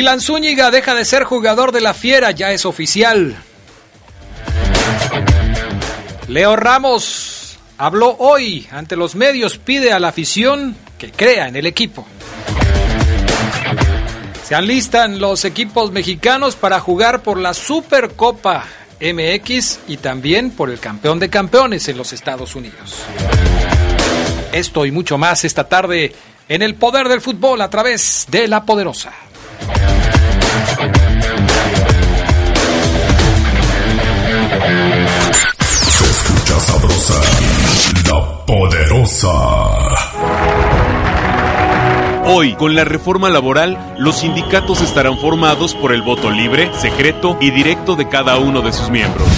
Dylan Zúñiga deja de ser jugador de la Fiera, ya es oficial. Leo Ramos habló hoy ante los medios, pide a la afición que crea en el equipo. Se alistan los equipos mexicanos para jugar por la Supercopa MX y también por el campeón de campeones en los Estados Unidos. Esto y mucho más esta tarde en el poder del fútbol a través de la poderosa. Se escucha sabrosa, la poderosa. Hoy, con la reforma laboral, los sindicatos estarán formados por el voto libre, secreto y directo de cada uno de sus miembros.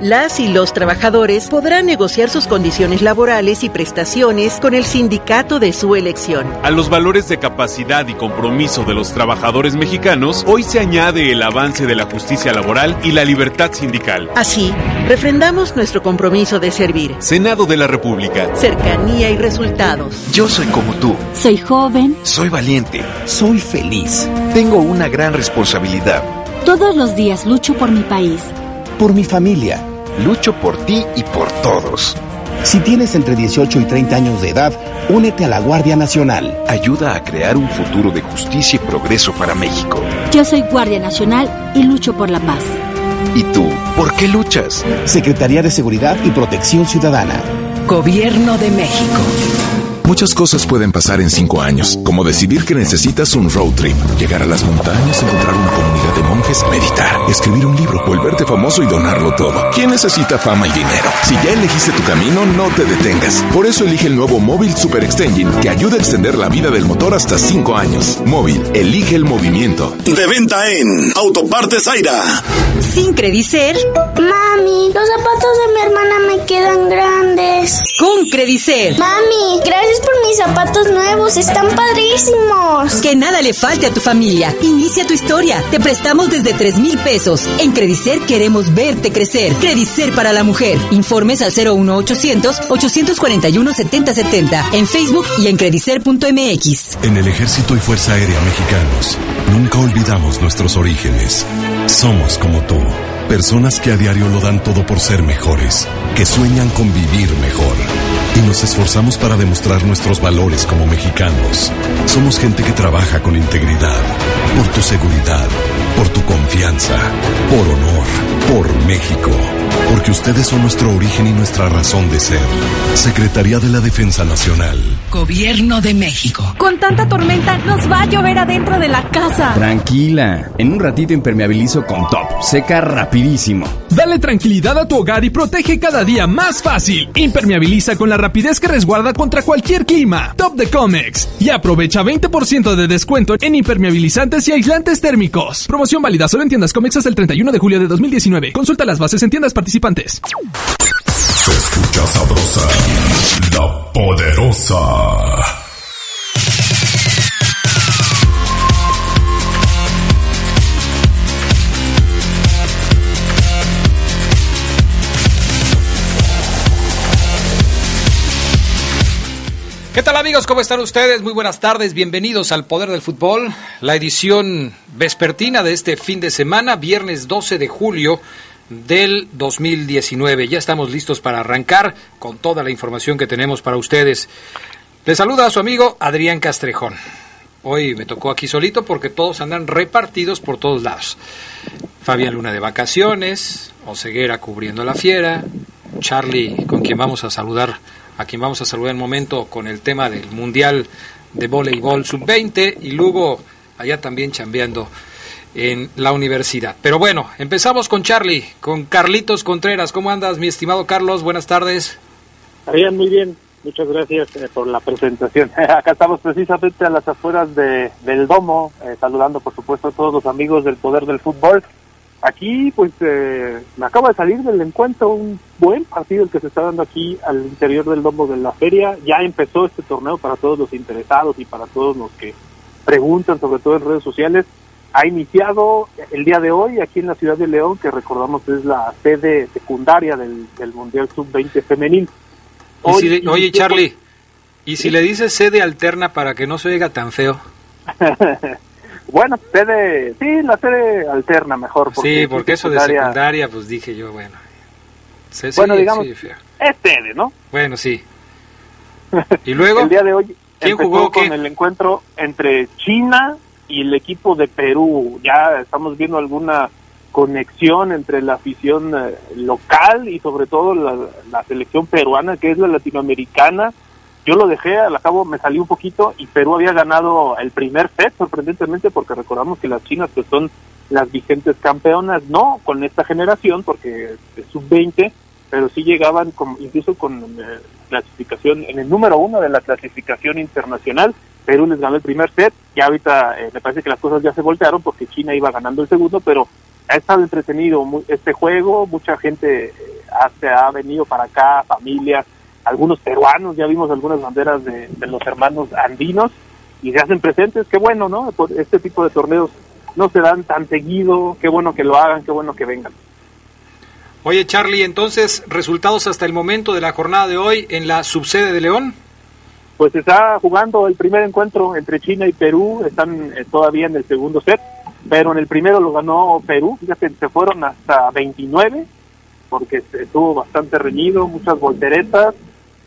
Las y los trabajadores podrán negociar sus condiciones laborales y prestaciones con el sindicato de su elección. A los valores de capacidad y compromiso de los trabajadores mexicanos, hoy se añade el avance de la justicia laboral y la libertad sindical. Así, refrendamos nuestro compromiso de servir. Senado de la República. Cercanía y resultados. Yo soy como tú. Soy joven. Soy valiente. Soy feliz. Tengo una gran responsabilidad. Todos los días lucho por mi país. Por mi familia. Lucho por ti y por todos. Si tienes entre 18 y 30 años de edad, únete a la Guardia Nacional. Ayuda a crear un futuro de justicia y progreso para México. Yo soy Guardia Nacional y lucho por la paz. ¿Y tú? ¿Por qué luchas? Secretaría de Seguridad y Protección Ciudadana. Gobierno de México. Muchas cosas pueden pasar en cinco años, como decidir que necesitas un road trip, llegar a las montañas, encontrar una comunidad de monjes, meditar, escribir un libro, volverte famoso y donarlo todo. ¿Quién necesita fama y dinero? Si ya elegiste tu camino, no te detengas. Por eso elige el nuevo Móvil Super Extension, que ayuda a extender la vida del motor hasta cinco años. Móvil, elige el movimiento. De venta en Autopartes Zaira. Sin Credicer. Mami, los zapatos de mi hermana me quedan grandes. Con Credicer. Mami, gracias por mis zapatos nuevos, están padrísimos. Que nada le falte a tu familia. Inicia tu historia. Te prestamos desde 3 mil pesos. En Credicer queremos verte crecer. Credicer para la mujer. Informes al 01800 841 7070 en Facebook y en credicer.mx. En el Ejército y Fuerza Aérea Mexicanos, nunca olvidamos nuestros orígenes. Somos como tú, personas que a diario lo dan todo por ser mejores, que sueñan con vivir mejor. Y nos esforzamos para demostrar nuestros valores como mexicanos. Somos gente que trabaja con integridad, por tu seguridad, por tu confianza, por honor, por México. Porque ustedes son nuestro origen y nuestra razón de ser. Secretaría de la Defensa Nacional. Gobierno de México. Con tanta tormenta nos va a llover adentro de la casa. Tranquila, en un ratito impermeabilizo con top. Seca rapidísimo. Dale tranquilidad a tu hogar y protege cada día más fácil. Impermeabiliza con la rapidez que resguarda contra cualquier clima. Top de Comex. Y aprovecha 20% de descuento en impermeabilizantes y aislantes térmicos. Promoción válida solo en tiendas Comex hasta el 31 de julio de 2019. Consulta las bases en tiendas participantes. Escucha sabrosa, la poderosa. ¿Qué tal amigos? ¿Cómo están ustedes? Muy buenas tardes, bienvenidos al Poder del Fútbol, la edición vespertina de este fin de semana, viernes 12 de julio del 2019. Ya estamos listos para arrancar con toda la información que tenemos para ustedes. Les saluda a su amigo Adrián Castrejón. Hoy me tocó aquí solito porque todos andan repartidos por todos lados. Fabián Luna de vacaciones, Oseguera cubriendo la fiera, Charlie con quien vamos a saludar a quien vamos a saludar en un momento con el tema del Mundial de Voleibol Sub-20 y luego allá también chambeando en la universidad. Pero bueno, empezamos con Charlie, con Carlitos Contreras. ¿Cómo andas, mi estimado Carlos? Buenas tardes. Bien, muy bien. Muchas gracias eh, por la presentación. Acá estamos precisamente a las afueras de, del domo, eh, saludando por supuesto a todos los amigos del Poder del Fútbol. Aquí, pues, eh, me acaba de salir del encuentro un buen partido el que se está dando aquí al interior del domo de la feria. Ya empezó este torneo para todos los interesados y para todos los que preguntan, sobre todo en redes sociales. Ha iniciado el día de hoy aquí en la ciudad de León, que recordamos es la sede secundaria del, del Mundial Sub-20 femenil. oye, Charlie, ¿y si le dices sede alterna para que no se oiga tan feo? bueno, sede, sí, la sede alterna mejor. Porque sí, porque eso de secundaria, pues dije yo, bueno. bueno, digamos, es sede, ¿no? Bueno, sí. ¿Y luego? el día de hoy ¿Quién jugó con el encuentro entre China y el equipo de Perú. Ya estamos viendo alguna conexión entre la afición eh, local y sobre todo la, selección peruana, que es la latinoamericana. Yo lo dejé, al cabo me salí un poquito y Perú había ganado el primer set, sorprendentemente, porque recordamos que las chinas que son las vigentes campeonas, no con esta generación, porque es sub-20, pero sí llegaban con, incluso con eh, clasificación en el número uno de la clasificación internacional. Perú les ganó el primer set y ahorita eh, me parece que las cosas ya se voltearon porque China iba ganando el segundo, pero ha estado entretenido este juego, mucha gente eh, ha, ha venido para acá, familias, algunos peruanos, ya vimos algunas banderas de, de, los hermanos andinos y se hacen presentes, qué bueno, ¿no? Este tipo de torneos no se dan tan seguido, qué bueno que lo hagan, qué bueno que vengan. Oye, Charlie, entonces, resultados hasta el momento de la jornada de hoy en la subsede de León. Pues está jugando el primer encuentro entre China y Perú, están eh, todavía en el segundo set, pero en el primero lo ganó Perú, fíjate, se fueron hasta 29, porque estuvo bastante reñido, muchas volteretas,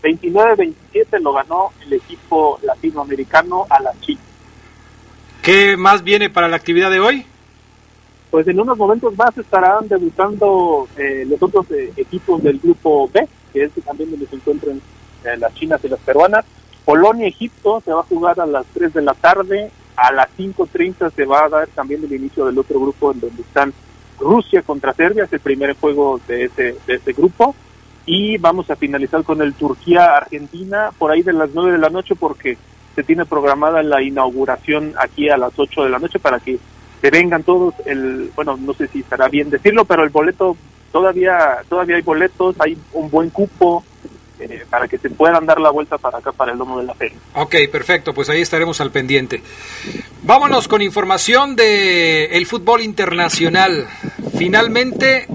29-27 lo ganó el equipo latinoamericano a la China. ¿Qué más viene para la actividad de hoy? pues en unos momentos más estarán debutando eh, los otros eh, equipos del grupo B, que es también donde se encuentran eh, las chinas y las peruanas. Polonia, Egipto, se va a jugar a las 3 de la tarde, a las 5.30 se va a dar también el inicio del otro grupo en donde están Rusia contra Serbia, es el primer juego de ese, de ese grupo. Y vamos a finalizar con el Turquía-Argentina por ahí de las 9 de la noche porque se tiene programada la inauguración aquí a las 8 de la noche para que que vengan todos el bueno no sé si estará bien decirlo pero el boleto todavía todavía hay boletos hay un buen cupo eh, para que se puedan dar la vuelta para acá para el domo de la feria Ok, perfecto pues ahí estaremos al pendiente. Vámonos con información de el fútbol internacional. Finalmente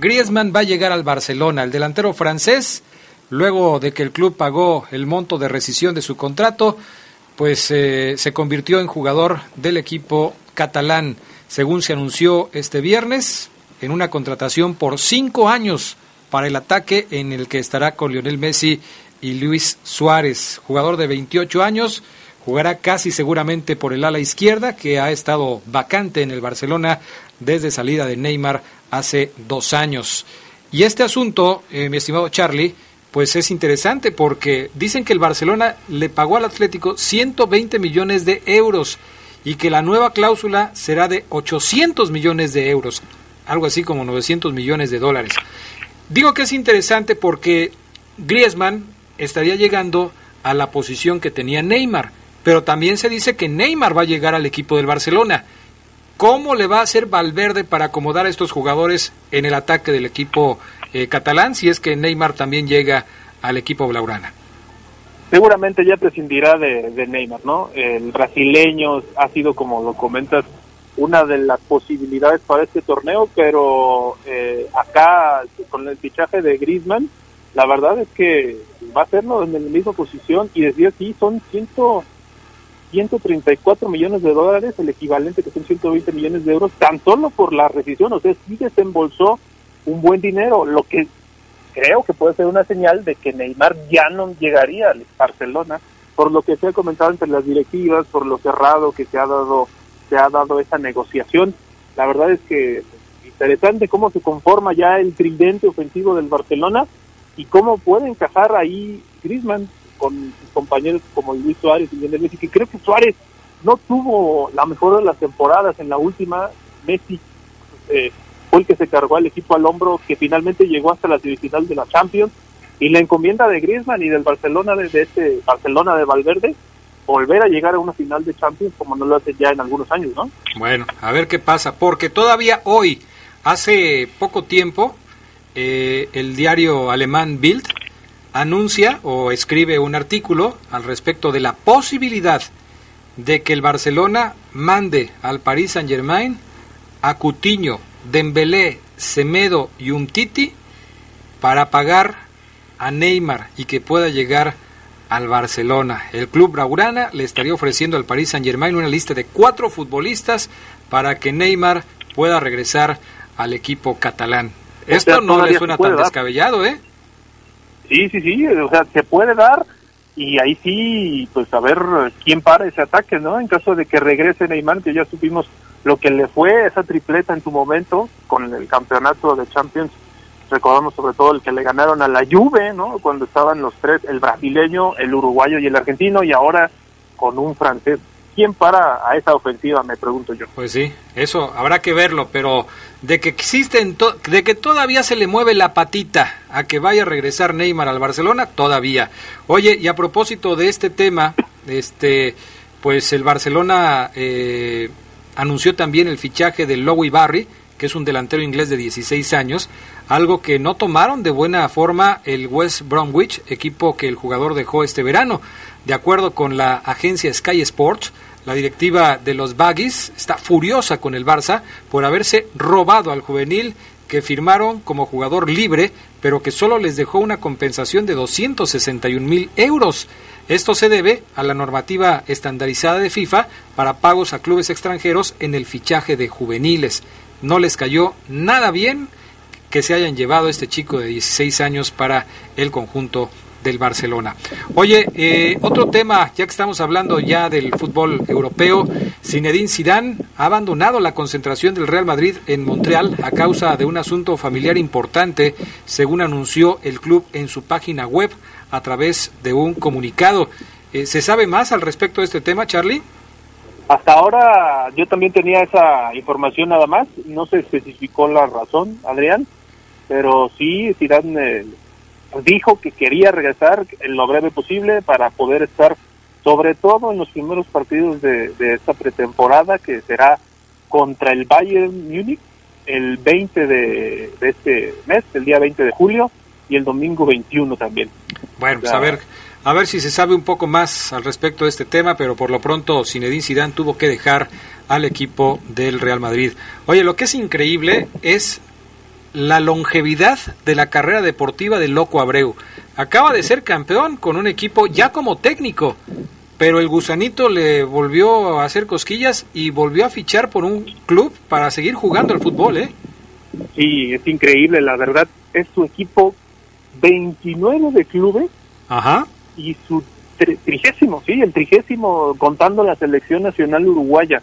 Griezmann va a llegar al Barcelona. El delantero francés luego de que el club pagó el monto de rescisión de su contrato pues eh, se convirtió en jugador del equipo catalán, según se anunció este viernes, en una contratación por cinco años para el ataque en el que estará con Lionel Messi y Luis Suárez, jugador de 28 años, jugará casi seguramente por el ala izquierda, que ha estado vacante en el Barcelona desde salida de Neymar hace dos años. Y este asunto, eh, mi estimado Charlie, pues es interesante porque dicen que el Barcelona le pagó al Atlético 120 millones de euros y que la nueva cláusula será de 800 millones de euros, algo así como 900 millones de dólares. Digo que es interesante porque Griezmann estaría llegando a la posición que tenía Neymar, pero también se dice que Neymar va a llegar al equipo del Barcelona. ¿Cómo le va a hacer Valverde para acomodar a estos jugadores en el ataque del equipo eh, catalán si es que Neymar también llega al equipo blaugrana. Seguramente ya prescindirá de, Neymar, ¿no? El brasileño ha sido, como lo comentas, una de las posibilidades para este torneo, pero eh, acá con el fichaje de Griezmann, la verdad es que va a hacerlo en la misma posición y decía sí, son ciento, 134 millones de dólares, el equivalente que son 120 millones de euros, tan solo por la rescisión, o sea, sí desembolsó un buen dinero, lo que creo que puede ser una señal de que Neymar ya no llegaría al Barcelona, por lo que se ha comentado entre las directivas, por lo cerrado que se ha dado, se ha dado esa negociación. La verdad es que interesante cómo se conforma ya el tridente ofensivo del Barcelona y cómo puede encajar ahí Griezmann con sus compañeros como Luis Suárez y Lionel Messi, que creo que Suárez no tuvo la mejor de las temporadas en la última, Messi eh, fue el que se cargó al equipo al hombro, que finalmente llegó hasta la semifinal de la Champions, y la encomienda de Griezmann y del Barcelona, de, este Barcelona de Valverde, volver a llegar a una final de Champions como no lo hace ya en algunos años, ¿no? Bueno, a ver qué pasa, porque todavía hoy, hace poco tiempo, eh, el diario alemán Bild anuncia o escribe un artículo al respecto de la posibilidad de que el Barcelona mande al Paris Saint-Germain a Cutiño, Dembélé, Semedo y Umtiti para pagar a Neymar y que pueda llegar al Barcelona. El club Braurana le estaría ofreciendo al Paris Saint-Germain una lista de cuatro futbolistas para que Neymar pueda regresar al equipo catalán. Esto no le suena tan descabellado, ¿eh? Sí, sí, sí, o sea, se puede dar y ahí sí, pues a ver quién para ese ataque, ¿no? En caso de que regrese Neymar, que ya supimos lo que le fue esa tripleta en su momento con el campeonato de Champions, recordamos sobre todo el que le ganaron a la Juve, ¿no? Cuando estaban los tres, el brasileño, el uruguayo y el argentino, y ahora con un francés. ¿Quién para a esa ofensiva, me pregunto yo? Pues sí, eso habrá que verlo, pero de que existen, de que todavía se le mueve la patita a que vaya a regresar Neymar al Barcelona, todavía. Oye, y a propósito de este tema, este, pues el Barcelona eh, anunció también el fichaje de Lowy Barry, que es un delantero inglés de 16 años, algo que no tomaron de buena forma el West Bromwich, equipo que el jugador dejó este verano. De acuerdo con la agencia Sky Sports, la directiva de los Baggies está furiosa con el Barça por haberse robado al juvenil que firmaron como jugador libre, pero que solo les dejó una compensación de 261 mil euros. Esto se debe a la normativa estandarizada de FIFA para pagos a clubes extranjeros en el fichaje de juveniles. No les cayó nada bien que se hayan llevado este chico de 16 años para el conjunto del Barcelona. Oye, eh, otro tema, ya que estamos hablando ya del fútbol europeo, Zinedine Zidane ha abandonado la concentración del Real Madrid en Montreal a causa de un asunto familiar importante, según anunció el club en su página web a través de un comunicado. Eh, ¿Se sabe más al respecto de este tema, Charlie? Hasta ahora yo también tenía esa información nada más, no se especificó la razón, Adrián, pero sí, Zidane eh, dijo que quería regresar en lo breve posible para poder estar sobre todo en los primeros partidos de, esta pretemporada que será contra el Bayern Múnich el 20 de, este mes, el día 20 de julio y el domingo 21 también. Bueno, pues a ver, a ver si se sabe un poco más al respecto de este tema, pero por lo pronto Zinedine Zidane tuvo que dejar al equipo del Real Madrid. Oye, lo que es increíble es la longevidad de la carrera deportiva de Loco Abreu. Acaba de ser campeón con un equipo ya como técnico, pero el gusanito le volvió a hacer cosquillas y volvió a fichar por un club para seguir jugando al fútbol, ¿eh? Sí, es increíble, la verdad, es su equipo 29 de clubes Ajá. y su trigésimo, sí, el trigésimo contando la selección nacional uruguaya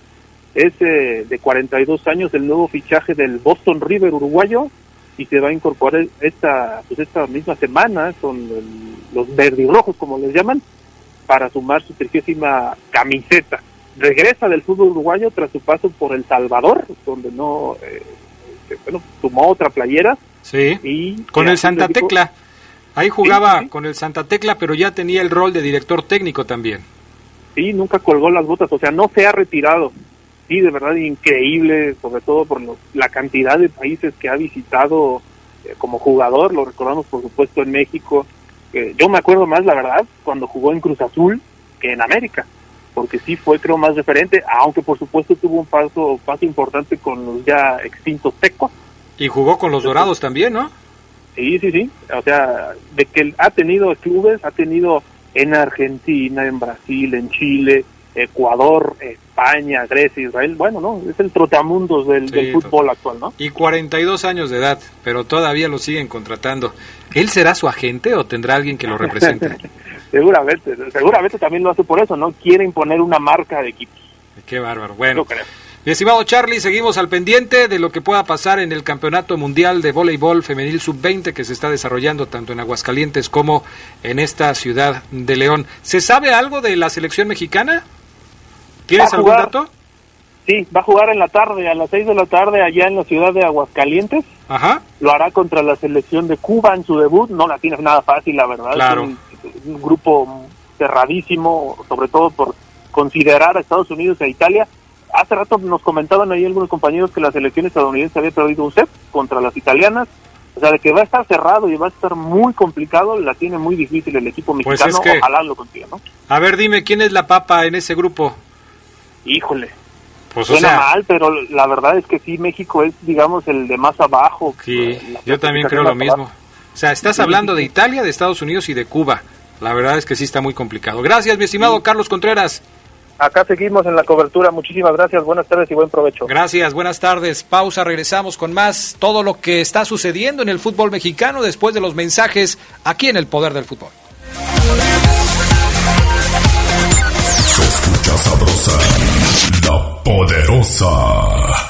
es eh, de 42 años el nuevo fichaje del Boston River uruguayo y se va a incorporar esta pues esta misma semana con los verdirrojos como les llaman para sumar su trigésima camiseta. Regresa del fútbol uruguayo tras su paso por el Salvador donde no eh, eh, bueno sumó otra playera. Sí y con el Santa Tecla. Ahí jugaba con el Santa Tecla pero ya tenía el rol de director técnico también. Sí nunca colgó las botas o sea no se ha retirado sí, de verdad increíble, sobre todo por la cantidad de países que ha visitado eh, como jugador, lo recordamos por supuesto en México, yo me acuerdo más, la verdad, cuando jugó en Cruz Azul que en América, porque sí fue creo más referente, aunque por supuesto tuvo un paso, paso importante con los ya extintos tecos. Y jugó con los Dorados también, ¿no? Sí, sí, sí, o sea, de que ha tenido clubes, ha tenido en Argentina, en Brasil, en Chile, Ecuador, España, Grecia, Israel, bueno, ¿no? Es el trotamundos del, fútbol actual, ¿no? Y 42 años de edad, pero todavía lo siguen contratando. ¿Él será su agente o tendrá alguien que lo represente? seguramente, seguramente también lo hace por eso, ¿no? Quiere imponer una marca de equipos. Qué bárbaro. Bueno, Mi estimado Charlie, seguimos al pendiente de lo que pueda pasar en el Campeonato Mundial de Voleibol Femenil Sub-20 que se está desarrollando tanto en Aguascalientes como en esta ciudad de León. ¿Se sabe algo de la selección mexicana? ¿Tienes algún dato? Sí, va a jugar en la tarde, a las 6 de la tarde, allá en la ciudad de Aguascalientes. Ajá. Lo hará contra la selección de Cuba en su debut. No la tiene nada fácil, la verdad. Claro. Es un, un grupo cerradísimo, sobre todo por considerar a Estados Unidos e Italia hace rato nos comentaban ahí algunos compañeros que la selección estadounidense había perdido un set contra las italianas. O sea, de que va a estar cerrado y va a estar muy complicado, la tiene muy difícil el equipo Pues mexicano. es que- Ojalá lo consiga, ¿no? A ver, dime, ¿quién es la papa en ese grupo? Híjole. Pues o Suena sea, mal, pero la verdad es que sí, México es, digamos, el de más abajo. sí, yo también creo lo mismo. abajo. O sea, estás hablando de Italia, de Estados Unidos y de Cuba. La verdad es que sí está muy complicado. Gracias, mi estimado Carlos Contreras. Acá seguimos en la cobertura. Muchísimas gracias. Buenas tardes y buen provecho. Gracias, buenas tardes. Pausa, regresamos con más todo lo que está sucediendo en el fútbol mexicano después de los mensajes aquí en el Poder del Fútbol. Se escucha sabrosa, la poderosa.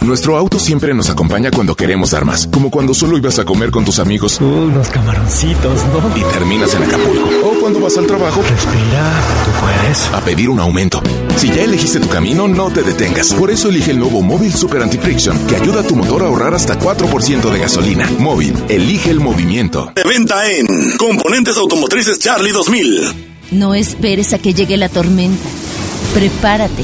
Nuestro auto siempre nos acompaña cuando queremos dar más, como cuando solo ibas a comer con tus amigos. Unos camaroncitos, ¿no? Y terminas en Acapulco. O cuando vas al trabajo. Respira, tú puedes. A pedir un aumento. Si ya elegiste tu camino, no te detengas. Por eso elige el nuevo Móvil Super Anti-Friction, que ayuda a tu motor a ahorrar hasta 4% de gasolina. Móvil, elige el movimiento. De venta en Componentes Automotrices Charlie 2000. No esperes a que llegue la tormenta. Prepárate.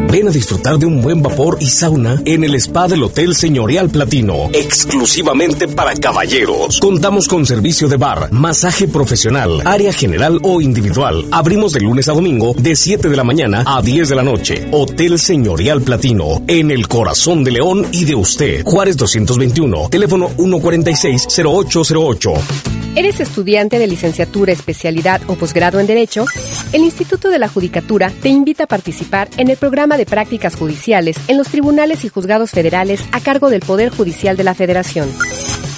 Ven a disfrutar de un buen vapor y sauna en el spa del Hotel Señorial Platino, exclusivamente para caballeros. Contamos con servicio de bar, masaje profesional, área general o individual. Abrimos de lunes a domingo de 7 de la mañana a 10 de la noche. Hotel Señorial Platino, en el corazón de León y de usted. Juárez 221, teléfono 146-0808. ¿Eres estudiante de licenciatura, especialidad o posgrado en Derecho? El Instituto de la Judicatura te invita a participar en el programa de prácticas judiciales en los tribunales y juzgados federales a cargo del Poder Judicial de la Federación.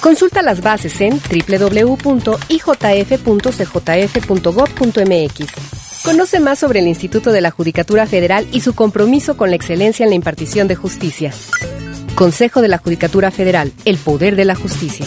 Consulta las bases en www.ijf.cjf.gov.mx. Conoce más sobre el Instituto de la Judicatura Federal y su compromiso con la excelencia en la impartición de justicia. Consejo de la Judicatura Federal, el poder de la justicia.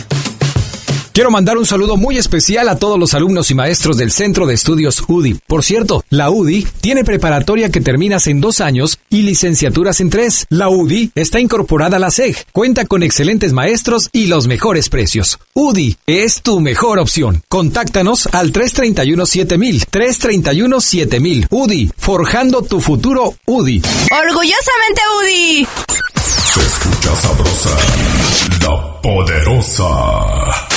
Quiero mandar un saludo muy especial a todos los alumnos y maestros del Centro de Estudios UDI. Por cierto, la UDI tiene preparatoria que terminas en dos años y licenciaturas en tres. La UDI está incorporada a la SEG, cuenta con excelentes maestros y los mejores precios. UDI es tu mejor opción. Contáctanos al 331-7000, 331-7000. UDI, forjando tu futuro UDI. Orgullosamente UDI. Se escucha sabrosa, la poderosa.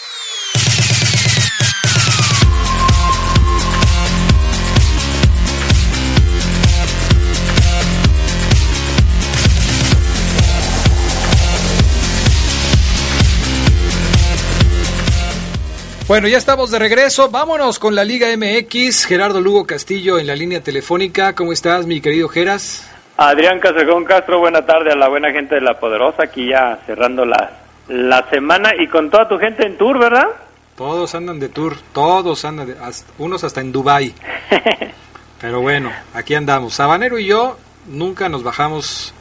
Bueno, ya estamos de regreso. Vámonos con la Liga MX. Gerardo Lugo Castillo en la línea telefónica. ¿Cómo estás, mi querido Geras? Adrián Casegón Castro, buena tarde a la buena gente de La Poderosa, aquí ya cerrando la, la semana y con toda tu gente en tour, ¿verdad? Todos andan de tour, todos andan, de, hasta- unos hasta en Dubai. Pero bueno, aquí andamos. Sabanero y yo nunca nos bajamos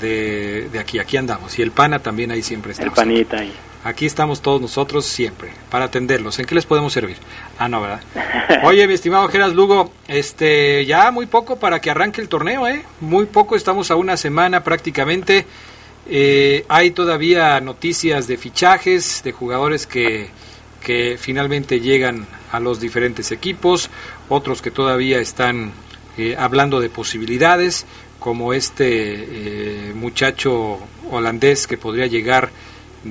de, de aquí, aquí andamos. Y el pana también ahí siempre está. El panita ahí. Aquí estamos todos nosotros siempre para atenderlos. ¿En qué les podemos servir? Ah, no, ¿verdad? Oye, mi estimado Geras Lugo, este, ya muy poco para que arranque el torneo, ¿eh? Muy poco, estamos a una semana prácticamente. Eh, hay todavía noticias de fichajes, de jugadores que, que finalmente llegan a los diferentes equipos, otros que todavía están eh, hablando de posibilidades, como este eh, muchacho holandés que podría llegar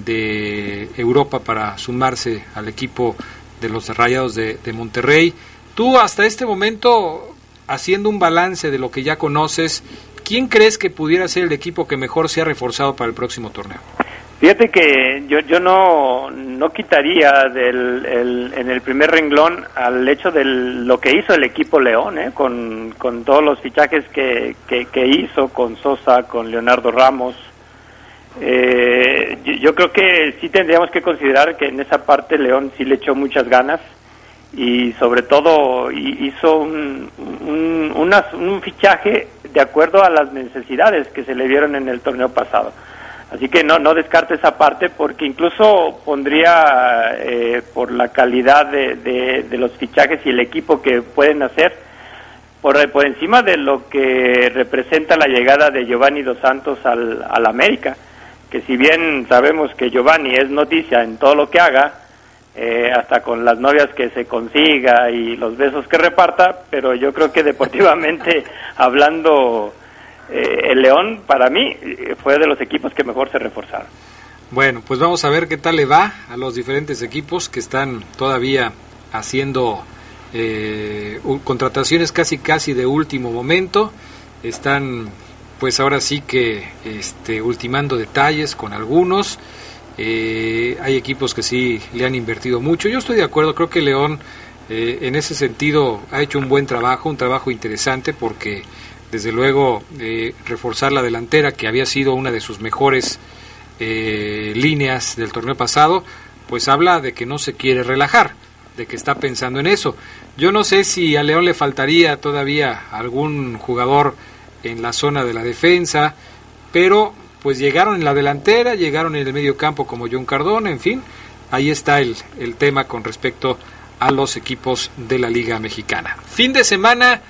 de Europa para sumarse al equipo de los Rayados de, Monterrey. Tú hasta este momento, haciendo un balance de lo que ya conoces, ¿quién crees que pudiera ser el equipo que mejor se ha reforzado para el próximo torneo? Fíjate que yo, yo no, no quitaría del, el, en el primer renglón al hecho de lo que hizo el equipo León, ¿eh? con, con todos los fichajes que, que hizo, con Sosa, con Leonardo Ramos. Eh, yo, creo que sí tendríamos que considerar que en esa parte León sí le echó muchas ganas y sobre todo hi- hizo un, un, unas- un fichaje de acuerdo a las necesidades que se le dieron en el torneo pasado. Así que no, no descarte esa parte porque incluso pondría eh, por la calidad de, de- de los fichajes y el equipo que pueden hacer por, por encima de lo que representa la llegada de Giovanni Dos Santos al, al América, que si bien sabemos que Giovanni es noticia en todo lo que haga, eh, hasta con las novias que se consiga y los besos que reparta, pero yo creo que deportivamente hablando, eh, el León para mí eh, fue de los equipos que mejor se reforzaron. Bueno, pues vamos a ver qué tal le va a los diferentes equipos que están todavía haciendo eh, contrataciones casi casi de último momento. Están pues ahora sí que este, ultimando detalles con algunos. Eh, hay equipos que sí le han invertido mucho. Yo estoy de acuerdo, creo que León eh, en ese sentido ha hecho un buen trabajo, un trabajo interesante porque desde luego eh, reforzar la delantera que había sido una de sus mejores eh, líneas del torneo pasado, pues habla de que no se quiere relajar, de que está pensando en eso. Yo no sé si a León le faltaría todavía algún jugador en la zona de la defensa, pero pues llegaron en la delantera, llegaron en el medio campo como John Cardona, en fin, ahí está el, el tema con respecto a los equipos de la Liga Mexicana. Fin de semana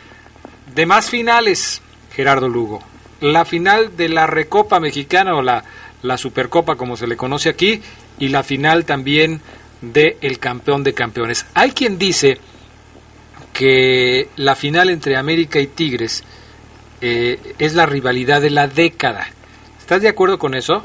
de más finales, Gerardo Lugo. La final de la Recopa Mexicana o la, la Supercopa como se le conoce aquí y la final también de el campeón de campeones. Hay quien dice que la final entre América y Tigres eh, es la rivalidad de la década. ¿Estás de acuerdo con eso?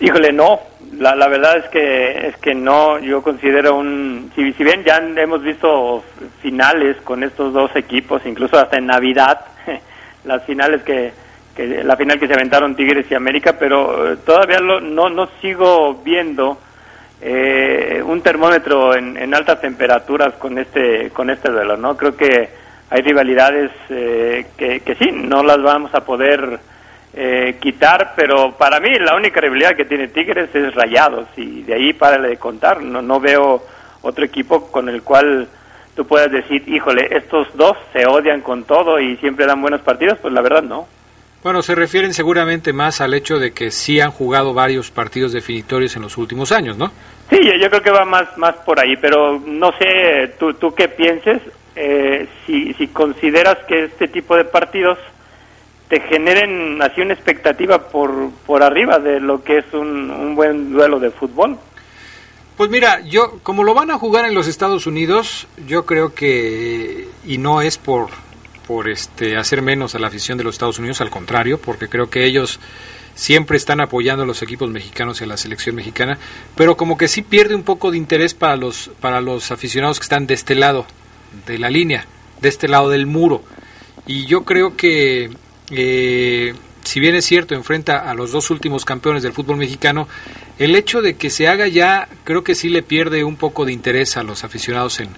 Híjole, no. La, la verdad es que es que no. Yo considero un. Si, bien ya hemos visto finales con estos dos equipos, incluso hasta en Navidad, las finales que, que la final que se aventaron Tigres y América, pero eh, todavía lo- no no sigo viendo eh, un termómetro en, en altas temperaturas con este con este duelo, ¿no? Creo que hay rivalidades eh, que, que sí, no las vamos a poder eh, quitar, pero para mí la única rivalidad que tiene Tigres es Rayados y de ahí párale de contar, no, no veo otro equipo con el cual tú puedas decir, híjole, estos dos se odian con todo y siempre dan buenos partidos, pues la verdad no. Bueno, se refieren seguramente más al hecho de que sí han jugado varios partidos definitorios en los últimos años, ¿no? Sí, yo, yo creo que va más, más por ahí, pero no sé, tú, tú qué pienses, eh, si, si consideras que este tipo de partidos te generen así una expectativa por, por arriba de lo que es un, un buen duelo de fútbol. Pues mira, yo como lo van a jugar en los Estados Unidos, yo creo que y no es por por este hacer menos a la afición de los Estados Unidos, al contrario, porque creo que ellos siempre están apoyando a los equipos mexicanos y a la selección mexicana, pero como que sí pierde un poco de interés para los para los aficionados que están de este lado de la línea, de este lado del muro. Y yo creo que eh, si bien es cierto, enfrenta a los dos últimos campeones del fútbol mexicano, el hecho de que se haga ya, creo que sí le pierde un poco de interés a los aficionados en,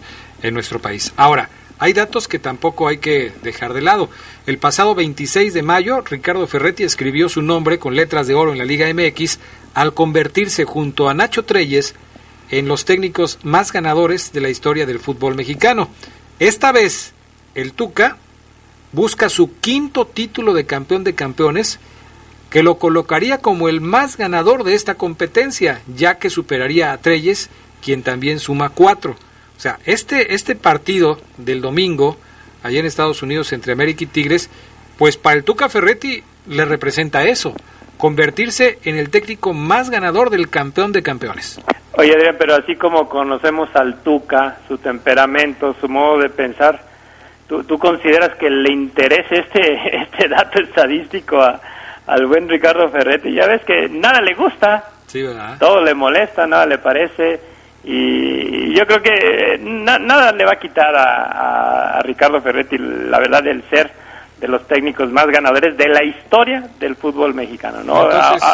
en nuestro país. Ahora, hay datos que tampoco hay que dejar de lado. El pasado 26 de mayo, Ricardo Ferretti escribió su nombre con letras de oro en la Liga MX al convertirse junto a Nacho Treyes en los técnicos más ganadores de la historia del fútbol mexicano. Esta vez, el Tuca busca su quinto título de campeón de campeones, que lo colocaría como el más ganador de esta competencia, ya que superaría a Treyes, quien también suma cuatro. O sea, este, este partido del domingo, allá en Estados Unidos, entre América y Tigres, pues para el Tuca Ferretti le representa eso, convertirse en el técnico más ganador del campeón de campeones. Oye, Adrián, pero así como conocemos al Tuca, su temperamento, su modo de pensar, ¿tú, tú consideras que le interesa este, este dato estadístico a, al buen Ricardo Ferretti? Ya ves que nada le gusta, Sí, ¿verdad? todo le molesta, nada le parece, Y yo creo que nada le va a quitar a, a, Ricardo Ferretti la verdad del ser de los técnicos más ganadores de la historia del fútbol mexicano, ¿no? Entonces,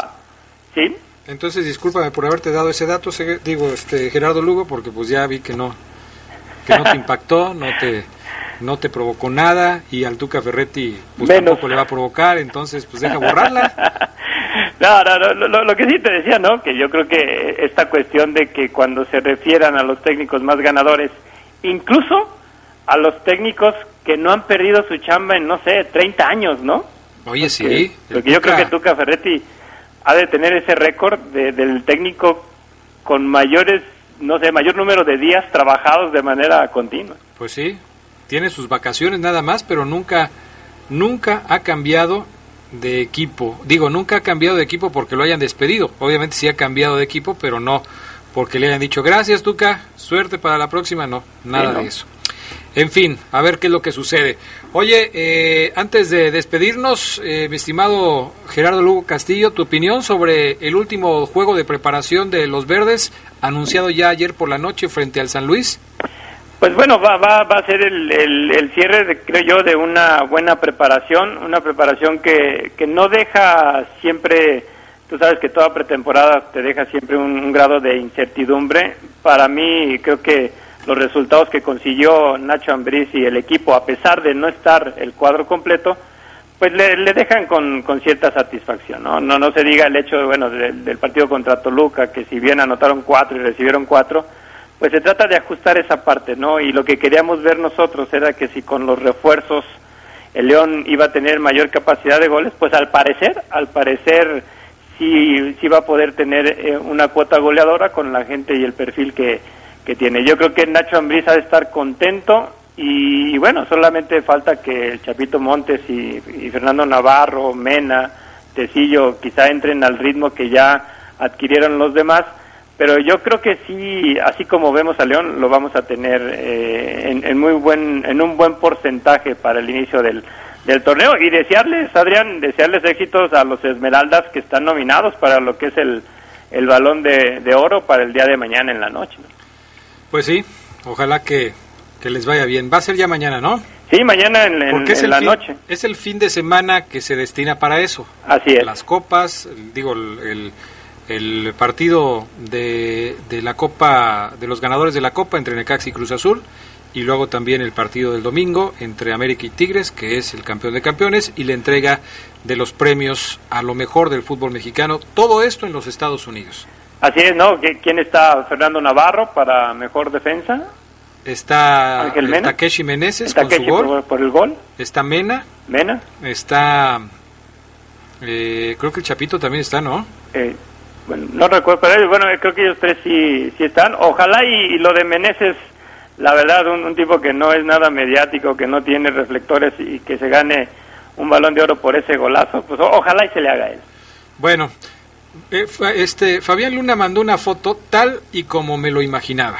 ¿Sí? Entonces, discúlpame por haberte dado ese dato, digo, este Gerardo Lugo, porque pues ya vi que no que no te impactó, no te no te provocó nada y al Tuca Ferretti pues tampoco le va a provocar, entonces pues deja borrarla. No, no, no lo, que sí te decía, ¿no? Que yo creo que esta cuestión de que cuando se refieran a los técnicos más ganadores, incluso a los técnicos que no han perdido su chamba en, no sé, 30 años, ¿no? Oye, sí. Porque yo creo que Tuca Ferretti ha de tener ese récord de, del técnico con mayores, no sé, mayor número de días trabajados de manera continua. Pues sí, tiene sus vacaciones nada más, pero nunca, nunca ha cambiado de equipo. Digo, nunca ha cambiado de equipo porque lo hayan despedido. Obviamente sí ha cambiado de equipo, pero no porque le hayan dicho gracias, Tuca, suerte para la próxima. No, nada de eso. En fin, a ver qué es lo que sucede. Oye, eh, antes de despedirnos, eh, mi estimado Gerardo Lugo Castillo, tu opinión sobre el último juego de preparación de los Verdes, anunciado ya ayer por la noche frente al San Luis. Pues bueno, va, va, va a ser el, el, cierre, de, creo yo, de una buena preparación, una preparación que, que no deja siempre, tú sabes que toda pretemporada te deja siempre un, grado de incertidumbre. Para mí, creo que los resultados que consiguió Nacho Ambriz y el equipo, a pesar de no estar el cuadro completo, pues le, le dejan con, con, cierta satisfacción, ¿no? ¿no? No se diga el hecho, bueno, del, del partido contra Toluca, que si bien anotaron cuatro y recibieron cuatro, pues se trata de ajustar esa parte, ¿no? Y lo que queríamos ver nosotros era que si con los refuerzos el León iba a tener mayor capacidad de goles, pues al parecer, al parecer sí, sí va a poder tener eh, una cuota goleadora con la gente y el perfil que, que tiene. Yo creo que Nacho Ambriz ha de estar contento y, bueno, solamente falta que el Chapito Montes y, y Fernando Navarro, Mena, Tecillo quizá entren al ritmo que ya adquirieron los demás pero yo creo que sí, así como vemos a León, lo vamos a tener eh, en, muy buen, en un buen porcentaje para el inicio del, del torneo y desearles, Adrián, desearles éxitos a los Esmeraldas que están nominados para lo que es el, el balón de, de oro para el día de mañana en la noche. Pues sí, ojalá que, que les vaya bien. Va a ser ya mañana, ¿no? Sí, mañana en, la noche. Es el fin de semana que se destina para eso. Así es. Las copas, digo, el el partido de, de, la Copa, de los ganadores de la Copa entre Necaxa y Cruz Azul, y luego también el partido del domingo entre América y Tigres, que es el campeón de campeones, y la entrega de los premios a lo mejor del fútbol mexicano, todo esto en los Estados Unidos. Así es, ¿no? ¿Quién está? Fernando Navarro para mejor defensa. Está Takeshi Meneses con su gol. Por, el gol. Está Mena. Mena. Está... Eh, creo que el Chapito también está, ¿no? Eh, bueno, no recuerdo, pero bueno, creo que ellos tres sí, sí están. Ojalá y, lo de Meneses, la verdad, un, tipo que no es nada mediático, que no tiene reflectores y que se gane un balón de oro por ese golazo, pues ojalá y se le haga a él. Bueno, eh, este Fabián Luna mandó una foto tal y como me lo imaginaba.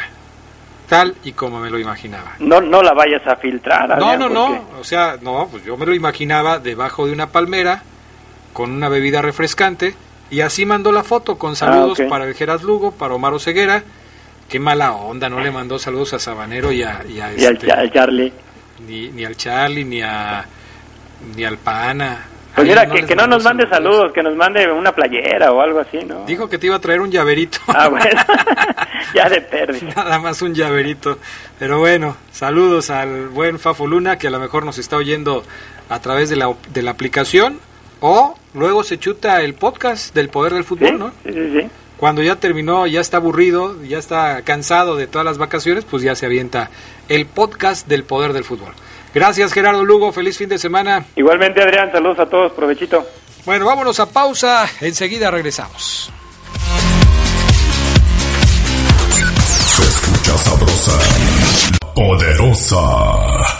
Tal y como me lo imaginaba. No, no la vayas a filtrar. No, no, no. O sea, no, pues yo me lo imaginaba debajo de una palmera con una bebida refrescante y así mandó la foto con saludos ah, para el Geras Lugo, para Omar Ceguera. Qué mala onda, no le mandó saludos a Sabanero y a... Y, este, al, Charlie. Ni, ni al Charlie, ni a... Ni al Pana. Pues mira, que, no nos mande saludos, que nos mande una playera o algo así, ¿no? Dijo que te iba a traer un llaverito. Ah, bueno, ya de pérdida. Nada más un llaverito. Pero bueno, saludos al buen Fafo Luna, que a lo mejor nos está oyendo a través de la, de la aplicación o luego se chuta el podcast del poder del fútbol, ¿no? Sí, sí, sí. Cuando ya terminó, ya está aburrido, ya está cansado de todas las vacaciones, pues ya se avienta el podcast del poder del fútbol. Gracias Gerardo Lugo, feliz fin de semana. Igualmente Adrián, saludos a todos, provechito. Bueno, vámonos a pausa, enseguida regresamos. Se escucha sabrosa, poderosa.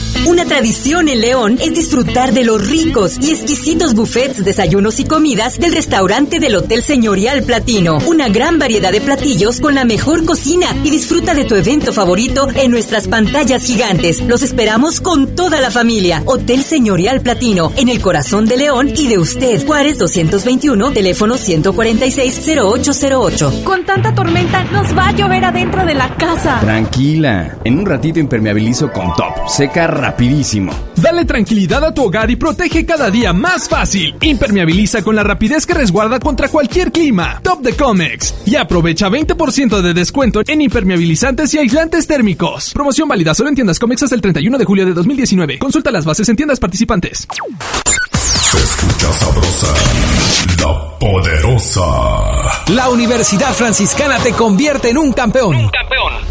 Una tradición en León es disfrutar de los ricos y exquisitos buffets, desayunos y comidas del restaurante del Hotel Señorial Platino. Una gran variedad de platillos con la mejor cocina y disfruta de tu evento favorito en nuestras pantallas gigantes. Los esperamos con toda la familia. Hotel Señorial Platino, en el corazón de León y de usted. Juárez 221, teléfono 146-0808. Con tanta tormenta nos va a llover adentro de la casa. Tranquila, en un ratito impermeabilizo con top. Seca rapidísimo. Dale tranquilidad a tu hogar y protege cada día más fácil. Impermeabiliza con la rapidez que resguarda contra cualquier clima. Top de Comex. Y aprovecha 20% de descuento en impermeabilizantes y aislantes térmicos. Promoción válida solo en tiendas Comex hasta el 31 de julio de 2019. Consulta las bases en tiendas participantes. Se escucha sabrosa, la poderosa. La Universidad Franciscana te convierte en un campeón. campeón.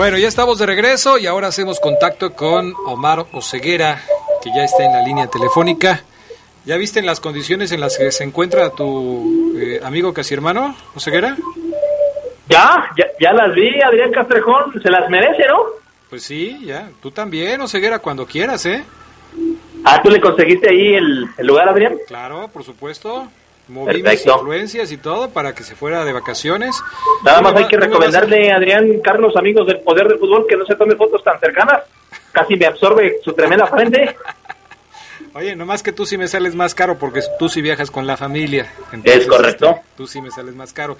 Bueno, ya estamos de regreso y ahora hacemos contacto con Omar Oceguera, que ya está en la línea telefónica. ¿Ya viste en las condiciones en las que se encuentra tu eh, amigo casi hermano, Oceguera? Ya, ya, ya las vi, Adrián Castrejón, se las merece, ¿no? Pues sí, ya. Tú también, Oceguera, cuando quieras, ¿eh? Ah, ¿tú le conseguiste ahí el, el lugar, Adrián? Claro, por supuesto. Movimos Perfecto. influencias y todo para que se fuera de vacaciones. Nada ¿Tú más hay que vas a- recomendarle, Adrián, Carlos, amigos del Poder del Fútbol, que no se tome fotos tan cercanas. Casi me absorbe su tremenda frente. Oye, nomás que tú sí me sales más caro porque tú sí viajas con la familia. Es correcto. este, Tú sí me sales más caro.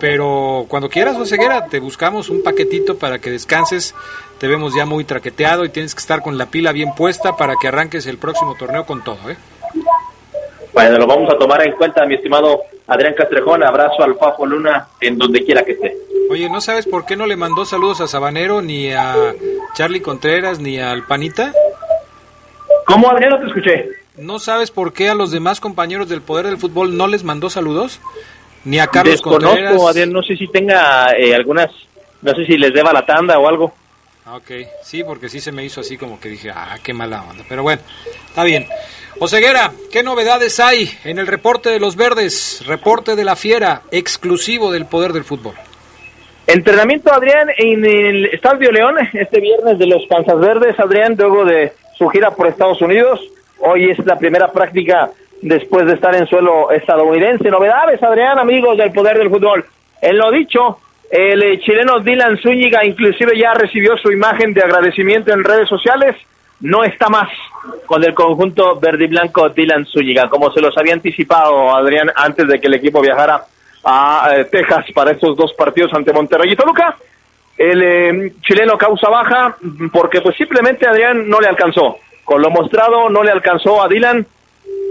Pero cuando quieras, Oseguera, te buscamos un paquetito para que descanses. Te vemos ya muy traqueteado y tienes que estar con la pila bien puesta para que arranques el próximo torneo con todo, ¿eh? Bueno, lo vamos a tomar en cuenta, mi estimado Adrián Castrejón. Abrazo al Fafo Luna en donde quiera que esté. Oye, ¿no sabes por qué no le mandó saludos a Sabanero, ni a Charlie Contreras, ni al Panita? ¿Cómo, Adrián? No te escuché. ¿No sabes por qué a los demás compañeros del Poder del Fútbol no les mandó saludos? Ni a Carlos Desconozco, Contreras. Adrián, no sé si tenga eh, algunas, no sé si les deba la tanda o algo. Ah, Ok, sí, porque sí se me hizo así como que dije, ah, qué mala onda. Pero bueno, está bien. Oseguera, ¿qué novedades hay en el reporte de los verdes? Reporte de la fiera, exclusivo del poder del fútbol. Entrenamiento, Adrián, en el Estadio León, este viernes de los Panzas Verdes, Adrián, luego de su gira por Estados Unidos. Hoy es la primera práctica después de estar en suelo estadounidense. Novedades, Adrián, amigos del poder del fútbol. En lo dicho, el chileno Dylan Zúñiga inclusive ya recibió su imagen de agradecimiento en redes sociales. No está más con el conjunto verde y blanco Dylan Zúñiga, como se los había anticipado, Adrián, antes de que el equipo viajara a eh, Texas para estos dos partidos ante Monterrey y Toluca. El eh, chileno causa baja porque pues simplemente Adrián no le alcanzó. Con lo mostrado no le alcanzó a Dylan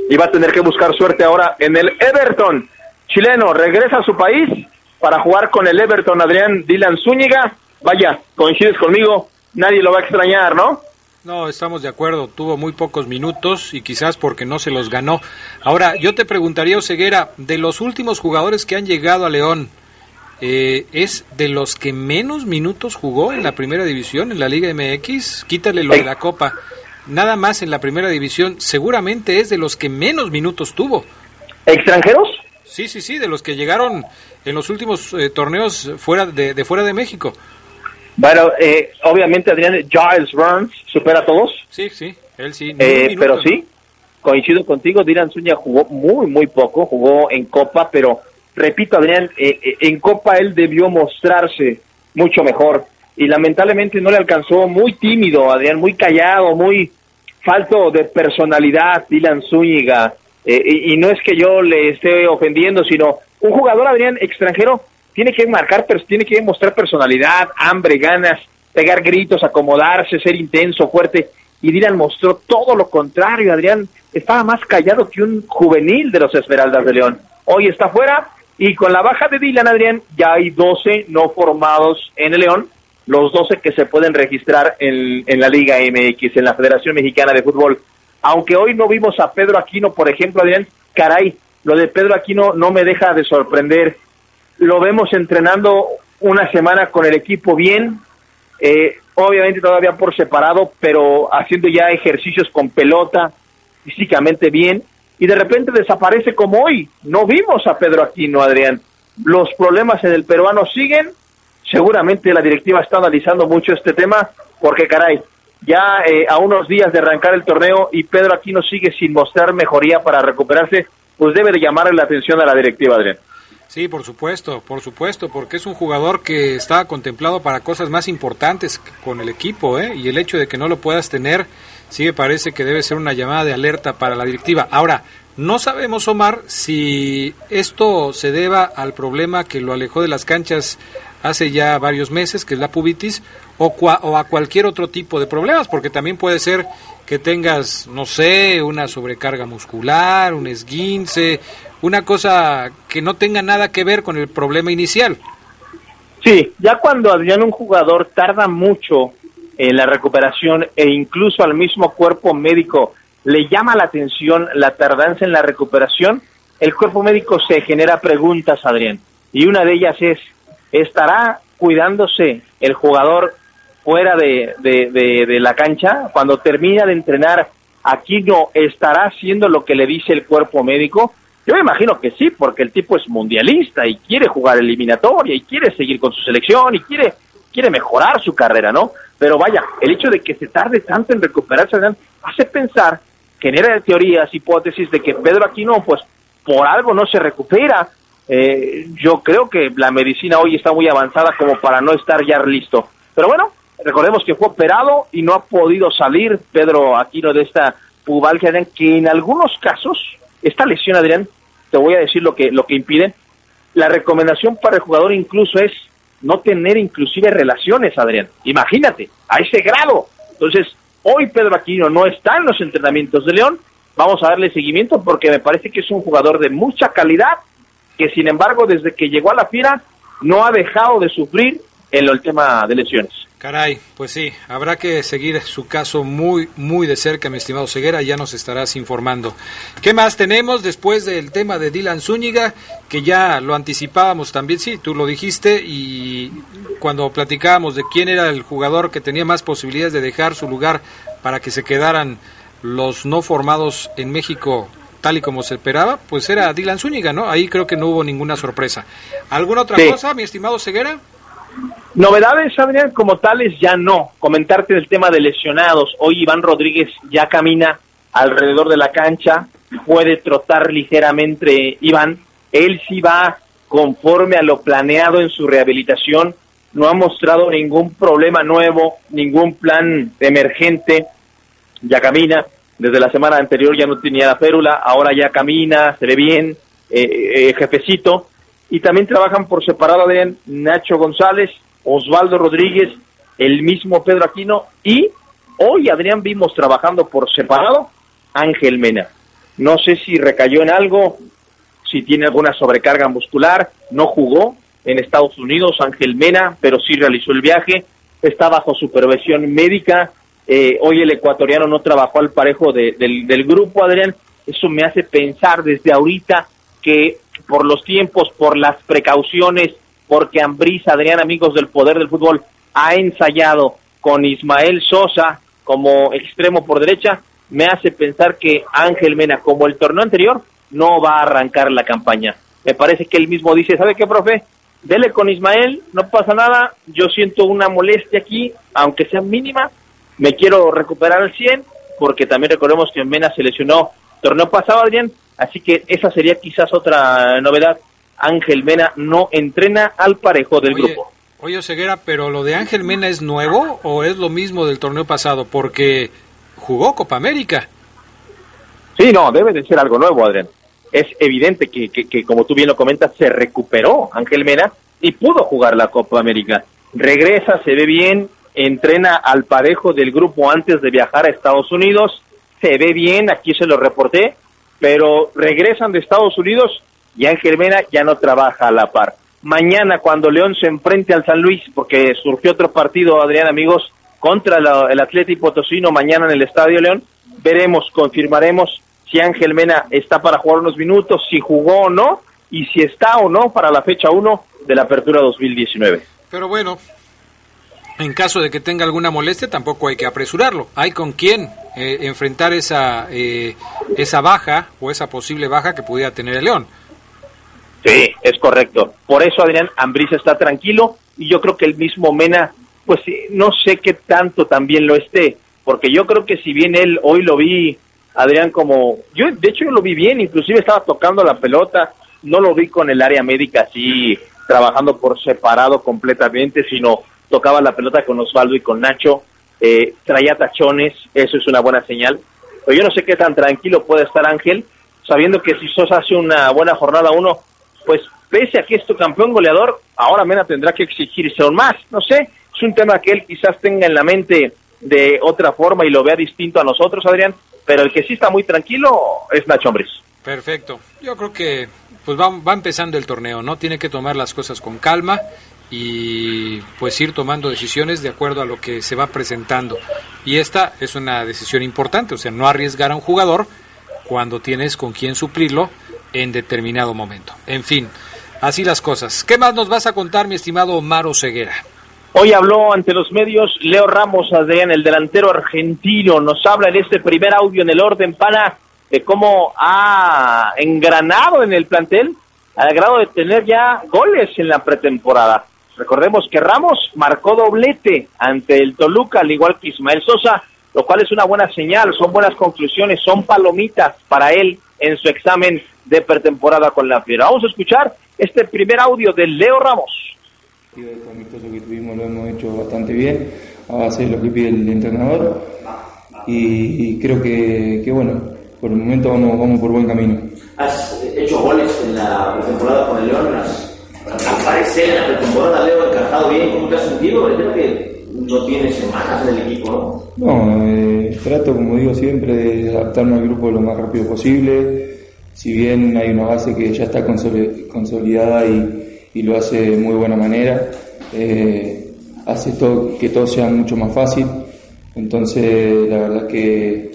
y va a tener que buscar suerte ahora en el Everton. Chileno regresa a su país para jugar con el Everton Adrián Dylan Zúñiga. Vaya, coincides conmigo, nadie lo va a extrañar, ¿no? No, estamos de acuerdo, tuvo muy pocos minutos y quizás porque no se los ganó. Ahora, yo te preguntaría, Oseguera, de los últimos jugadores que han llegado a León, eh, ¿es de los que menos minutos jugó en la primera división, en la Liga MX? Quítale lo de la Copa. Nada más en la primera división, seguramente es de los que menos minutos tuvo. ¿Extranjeros? Sí, sí, sí, de los que llegaron en los últimos eh, torneos fuera de, de fuera de México. Bueno, eh, obviamente Adrián Giles Burns supera a todos. Sí, sí, él sí. Eh, minuto, pero ¿no? sí, coincido contigo, Dylan Zúñiga jugó muy, muy poco, jugó en Copa, pero repito, Adrián, eh, eh, en Copa él debió mostrarse mucho mejor y lamentablemente no le alcanzó, muy tímido, Adrián, muy callado, muy falto de personalidad, Dylan Zúñiga, eh, y, y no es que yo le esté ofendiendo, sino un jugador, Adrián, extranjero, tiene que marcar, pero tiene que mostrar personalidad, hambre, ganas, pegar gritos, acomodarse, ser intenso, fuerte. Y Dylan mostró todo lo contrario, Adrián. Estaba más callado que un juvenil de los Esmeraldas de León. Hoy está fuera y con la baja de Dylan, Adrián, ya hay 12 no formados en el León, los 12 que se pueden registrar en, en la Liga MX, en la Federación Mexicana de Fútbol. aunque hoy no vimos a Pedro Aquino, por ejemplo, Adrián, caray, lo de Pedro Aquino no me deja de sorprender. Lo vemos entrenando una semana con el equipo bien, eh, obviamente todavía por separado, pero haciendo ya ejercicios con pelota, físicamente bien, y de repente desaparece como hoy. No vimos a Pedro Aquino, Adrián. Los problemas en el peruano siguen. Seguramente la directiva está analizando mucho este tema, porque caray, ya eh, a unos días de arrancar el torneo y Pedro Aquino sigue sin mostrar mejoría para recuperarse, pues debe de llamarle la atención a la directiva, Adrián. Sí, por supuesto, por supuesto, porque es un jugador que está contemplado para cosas más importantes con el equipo, ¿eh? Y el hecho de que no lo puedas tener, sí me parece que debe ser una llamada de alerta para la directiva. Ahora, no sabemos, Omar, si esto se deba al problema que lo alejó de las canchas hace ya varios meses, que es la pubitis, o, o a cualquier otro tipo de problemas, porque también puede ser que tengas, no sé, una sobrecarga muscular, un esguince, una cosa que no tenga nada que ver con el problema inicial. Sí, ya cuando Adrián un jugador tarda mucho en la recuperación e incluso al mismo cuerpo médico le llama la atención la tardanza en la recuperación, el cuerpo médico se genera preguntas, Adrián. Y una de ellas es, ¿estará cuidándose el jugador fuera de, de, de la cancha? Cuando termina de entrenar, aquí no estará haciendo lo que le dice el cuerpo médico. Yo me imagino que sí, porque el tipo es mundialista y quiere jugar eliminatoria y quiere seguir con su selección y quiere, quiere mejorar su carrera, ¿no? Pero vaya, el hecho de que se tarde tanto en recuperarse hace pensar, genera teorías, hipótesis de que Pedro Aquino, pues por algo no se recupera. Eh, yo creo que la medicina hoy está muy avanzada como para no estar ya listo. Pero bueno, recordemos que fue operado y no ha podido salir Pedro Aquino de esta pubalgia, que en algunos casos, esta lesión, Adrián, te voy a decir lo que, lo que impide. La recomendación para el jugador incluso es no tener inclusive relaciones, Adrián. Imagínate, a ese grado. Entonces, hoy Pedro Aquino no está en los entrenamientos de León. Vamos a darle seguimiento porque me parece que es un jugador de mucha calidad, que sin embargo desde que llegó a la fila no ha dejado de sufrir en el tema de lesiones. Caray, pues sí, habrá que seguir su caso muy, muy de cerca, mi estimado Ceguera, ya nos estarás informando. ¿Qué más tenemos después del tema de Dylan Zúñiga, que ya lo anticipábamos también, sí, tú lo dijiste, y cuando platicábamos de quién era el jugador que tenía más posibilidades de dejar su lugar para que se quedaran los no formados en México tal y como se esperaba, pues era Dylan Zúñiga, ¿no? Ahí creo que no hubo ninguna sorpresa. ¿Alguna otra Sí. cosa, mi estimado Ceguera? Novedades, Adrián, como tales ya no. Comentarte el tema de lesionados. Hoy Iván Rodríguez ya camina alrededor de la cancha, puede trotar ligeramente Iván. Él sí va conforme a lo planeado en su rehabilitación. No ha mostrado ningún problema nuevo, ningún plan emergente. Ya camina. Desde la semana anterior ya no tenía la férula, ahora ya camina, se ve bien, eh, eh, jefecito. Y también trabajan por separado, Adrián, Nacho González, Osvaldo Rodríguez, el mismo Pedro Aquino y hoy, Adrián, vimos trabajando por separado Ángel Mena. No sé si recayó en algo, si tiene alguna sobrecarga muscular, no jugó en Estados Unidos Ángel Mena, pero sí realizó el viaje, está bajo supervisión médica, eh, hoy el ecuatoriano no trabajó al parejo de- del, del grupo, Adrián, eso me hace pensar desde ahorita que por los tiempos, por las precauciones, porque Ambriz, Adrián, amigos del poder del fútbol, ha ensayado con Ismael Sosa como extremo por derecha, me hace pensar que Ángel Mena, como el torneo anterior, no va a arrancar la campaña. Me parece que él mismo dice, ¿sabe qué, profe? Dele con Ismael, no pasa nada, yo siento una molestia aquí, aunque sea mínima, me quiero recuperar al 100, porque también recordemos que Mena se lesionó torneo pasado, Adrián, así que esa sería quizás otra novedad. Ángel Mena no entrena al parejo del Oye, grupo. Oye, Ceguera, pero lo de Ángel Mena es nuevo o es lo mismo del torneo pasado? Porque jugó Copa América. Sí, no, debe de ser algo nuevo, Adrián. Es evidente que, que, que, como tú bien lo comentas, se recuperó Ángel Mena y pudo jugar la Copa América. Regresa, se ve bien, entrena al parejo del grupo antes de viajar a Estados Unidos, se ve bien, aquí se lo reporté, pero regresan de Estados Unidos y Ángel Mena ya no trabaja a la par. Mañana cuando León se enfrente al San Luis, porque surgió otro partido, Adrián, amigos, contra la- el Atlético Potosino mañana en el Estadio León, veremos, confirmaremos si Ángel Mena está para jugar unos minutos, si jugó o no, y si está o no para la fecha 1 de la apertura 2019. Pero bueno, en caso de que tenga alguna molestia, tampoco hay que apresurarlo. Hay con quién eh, enfrentar esa, eh, esa baja o esa posible baja que pudiera tener el León. Sí, es correcto. Por eso Adrián Ambrisa está tranquilo y yo creo que el mismo Mena, pues no sé qué tanto también lo esté, porque yo creo que si bien él hoy lo vi, Adrián, como yo, de hecho yo lo vi bien, inclusive estaba tocando la pelota, no lo vi con el área médica así trabajando por separado completamente, sino tocaba la pelota con Osvaldo y con Nacho, eh, traía tachones, eso es una buena señal. Pero yo no sé qué tan tranquilo puede estar Ángel, sabiendo que si Sosa hace una buena jornada uno, pues pese a que es tu campeón goleador, ahora Mena tendrá que exigirse aún más. No sé, es un tema que él quizás tenga en la mente de otra forma y lo vea distinto a nosotros, Adrián, pero el que sí está muy tranquilo es Nacho Ambriz. Perfecto. Yo creo que pues va, va empezando el torneo, ¿no? Tiene que tomar las cosas con calma y pues ir tomando decisiones de acuerdo a lo que se va presentando. Y esta es una decisión importante, o sea, no arriesgar a un jugador cuando tienes con quién suplirlo en determinado momento. En fin, así las cosas. ¿Qué más nos vas a contar, mi estimado Maro Ceguera? Hoy habló ante los medios Leo Ramos, Adrián, el delantero argentino. Nos habla en este primer audio en el orden para de cómo ha engranado en el plantel al grado de tener ya goles en la pretemporada. Recordemos que Ramos marcó doblete ante el Toluca, al igual que Ismael Sosa, lo cual es una buena señal, son buenas conclusiones, son palomitas para él en su examen de pretemporada con la Fiera. Vamos a escuchar este primer audio de Leo Ramos. El amistoso que tuvimos lo hemos hecho bastante bien, a base de lo que pide el entrenador, y, creo que, que, bueno, por el momento vamos, vamos por buen camino. ¿Has hecho goles en la pretemporada con el León? ¿Has aparecer en la pretemporada, Leo, encajado bien? ¿Cómo te has sentido? Creo que no tienes semanas en el equipo, ¿no? Eh, trato, como digo siempre, de adaptarme al grupo lo más rápido posible si bien hay una base que ya está consolidada y, lo hace de muy buena manera, eh, hace todo, que todo sea mucho más fácil. Entonces, la verdad que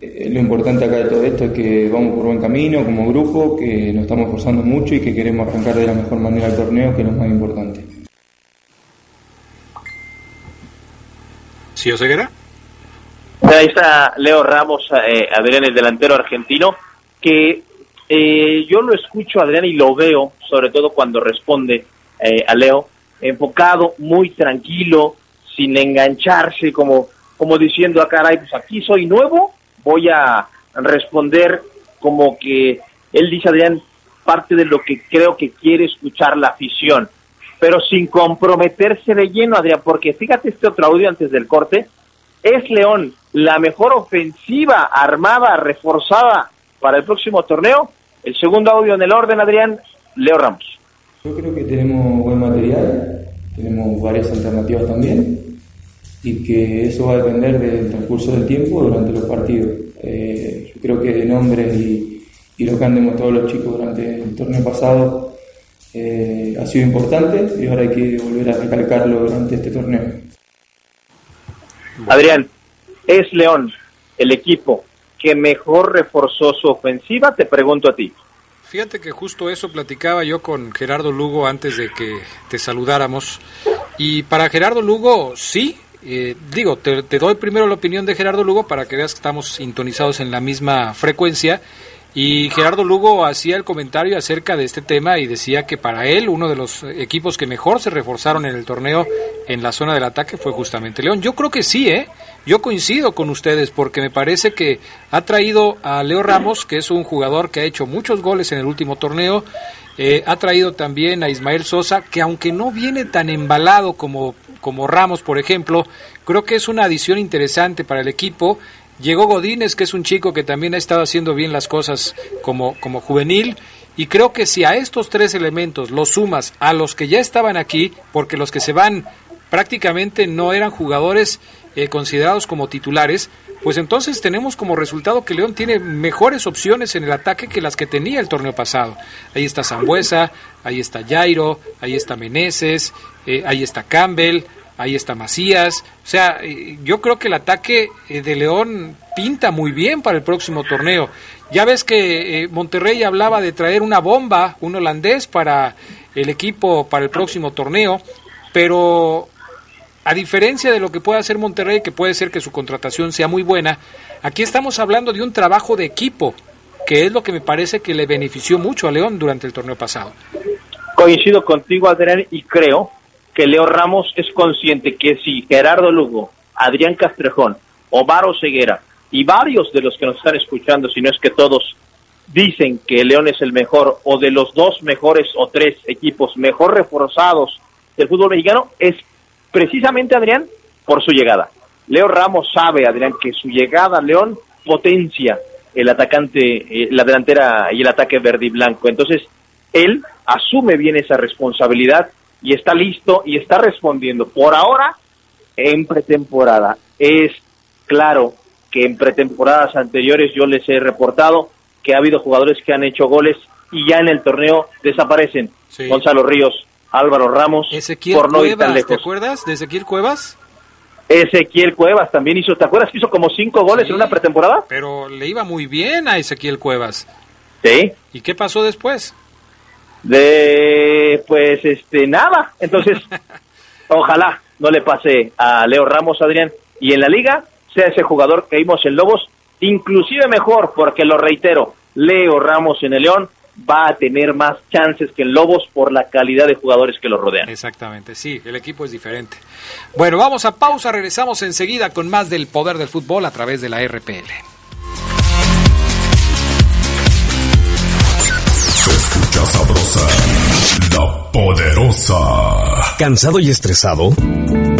eh, lo importante acá de todo esto es que vamos por buen camino como grupo, que nos estamos esforzando mucho y que queremos arrancar de la mejor manera el torneo, que es lo más importante. ¿Sí, Oseguera? Ahí está Leo Ramos, eh, Adrián, el delantero argentino, que eh, yo lo escucho, Adrián, y lo veo, sobre todo cuando responde eh, a Leo, enfocado, muy tranquilo, sin engancharse, como, como diciendo, a ah, caray, pues aquí soy nuevo, voy a responder como que él dice, Adrián, parte de lo que creo que quiere escuchar la afición, pero sin comprometerse de lleno, Adrián, porque fíjate este otro audio antes del corte, es León la mejor ofensiva armada, reforzada para el próximo torneo, el segundo audio en el orden, Adrián, Leo Ramos. Yo creo que tenemos buen material, tenemos varias alternativas también y que eso va a depender del transcurso del tiempo durante los partidos. Eh, yo creo que de nombres y, lo que han demostrado los chicos durante el torneo pasado eh, ha sido importante y ahora hay que volver a recalcarlo durante este torneo. Adrián, es León el equipo que mejor reforzó su ofensiva? Te pregunto a ti. Fíjate que justo eso platicaba yo con Gerardo Lugo antes de que te saludáramos. Y para Gerardo Lugo, sí, eh, digo, te, te, doy primero la opinión de Gerardo Lugo para que veas que estamos sintonizados en la misma frecuencia. Y Gerardo Lugo hacía el comentario acerca de este tema y decía que para él uno de los equipos que mejor se reforzaron en el torneo en la zona del ataque fue justamente León. Yo creo que sí, ¿eh? Yo coincido con ustedes porque me parece que ha traído a Leo Ramos, que es un jugador que ha hecho muchos goles en el último torneo, eh, ha traído también a Ismael Sosa, que aunque no viene tan embalado como, como Ramos, por ejemplo, creo que es una adición interesante para el equipo. Llegó Godínez, que es un chico que también ha estado haciendo bien las cosas como, como juvenil. Y creo que si a estos tres elementos los sumas a los que ya estaban aquí, porque los que se van prácticamente no eran jugadores eh, considerados como titulares, pues entonces tenemos como resultado que León tiene mejores opciones en el ataque que las que tenía el torneo pasado. Ahí está Zambuesa, ahí está Jairo, ahí está Meneses, eh, ahí está Campbell. Ahí está Macías. O sea, eh, yo creo que el ataque eh, de León pinta muy bien para el próximo torneo. Ya ves que eh, Monterrey hablaba de traer una bomba, un holandés para el equipo para el próximo torneo, pero a diferencia de lo que puede hacer Monterrey, que puede ser que su contratación sea muy buena, aquí estamos hablando de un trabajo de equipo, que es lo que me parece que le benefició mucho a León durante el torneo pasado. Coincido contigo, Adrián, y creo que Leo Ramos es consciente que si Gerardo Lugo, Adrián Castrejón, Omar Ceguera y varios de los que nos están escuchando, si no es que todos, dicen que León es el mejor o de los dos mejores o tres equipos mejor reforzados del fútbol mexicano, es precisamente, Adrián, por su llegada. Leo Ramos sabe, Adrián, que su llegada a León potencia el atacante, eh, la delantera y el ataque verde y blanco. Entonces, él asume bien esa responsabilidad y está listo y está respondiendo. Por ahora, en pretemporada. Es claro que en pretemporadas anteriores yo les he reportado que ha habido jugadores que han hecho goles y ya en el torneo desaparecen. Gonzalo Ríos, Álvaro Ramos, Ezequiel por no Cuevas, ¿Te acuerdas de Ezequiel Cuevas? Ezequiel Cuevas también hizo, ¿te acuerdas que hizo como cinco goles en una pretemporada? Pero le iba muy bien a Ezequiel Cuevas. Sí. ¿Y qué pasó después? De, pues, este, nada. Entonces, ojalá no le pase a Leo Ramos, Adrián, y en la liga sea ese jugador que vimos en Lobos, inclusive mejor, porque lo reitero, Leo Ramos en el León va a tener más chances que en Lobos por la calidad de jugadores que lo rodean. Exactamente, sí, el equipo es diferente. Bueno, vamos a pausa, regresamos enseguida con más del poder del fútbol a través de la RPL. Sabrosa, la poderosa. ¿Cansado y estresado?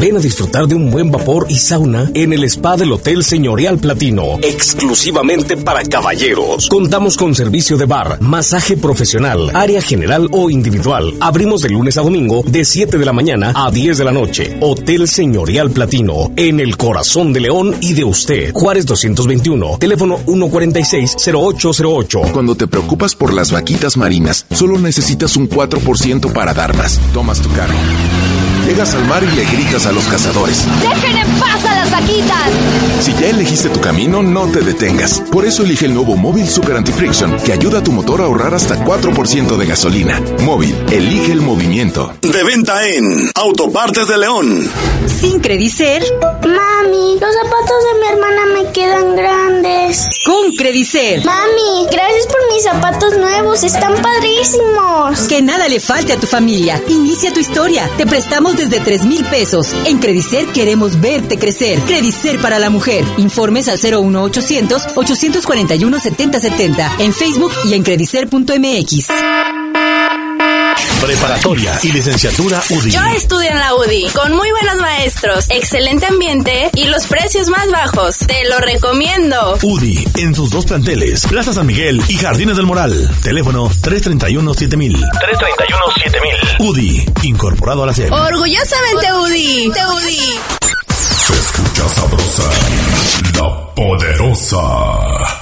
Ven a disfrutar de un buen vapor y sauna en el spa del Hotel Señorial Platino, exclusivamente para caballeros. Contamos con servicio de bar, masaje profesional, área general o individual. Abrimos de lunes a domingo de 7 de la mañana a 10 de la noche. Hotel Señorial Platino, en el corazón de León y de usted. Juárez 221, teléfono 146-0808. Cuando te preocupas por las vaquitas marinas, solo necesitas un 4% para dar más. Tomas tu carro. Llegas al mar y le gritas a los cazadores. ¡Dejen en paz a las vaquitas! Si ya elegiste tu camino, no te detengas. Por eso elige el nuevo Móvil Super Anti-Friction, que ayuda a tu motor a ahorrar hasta 4% de gasolina. Móvil, elige el movimiento. De venta en Autopartes de León. Sin Credicer. Mami, los zapatos de mi hermana me quedan grandes. Con Credicer. Mami, gracias por mis zapatos nuevos, están padrísimos. Que nada le falte a tu familia. Inicia tu historia. Te prestamos desde 3 mil pesos. En Credicer queremos verte crecer. Credicer para la mujer. Informes al 01800 841 7070 en Facebook y en credicer.mx. Preparatoria y licenciatura UDI. Yo estudio en la UDI, con muy buenos maestros, excelente ambiente y los precios más bajos. Te lo recomiendo. UDI, en sus dos planteles, Plaza San Miguel y Jardines del Moral. Teléfono 331-7000. 331-7000. UDI, incorporado a la serie. Orgullosamente UDI. Te UDI. Se escucha sabrosa, la poderosa.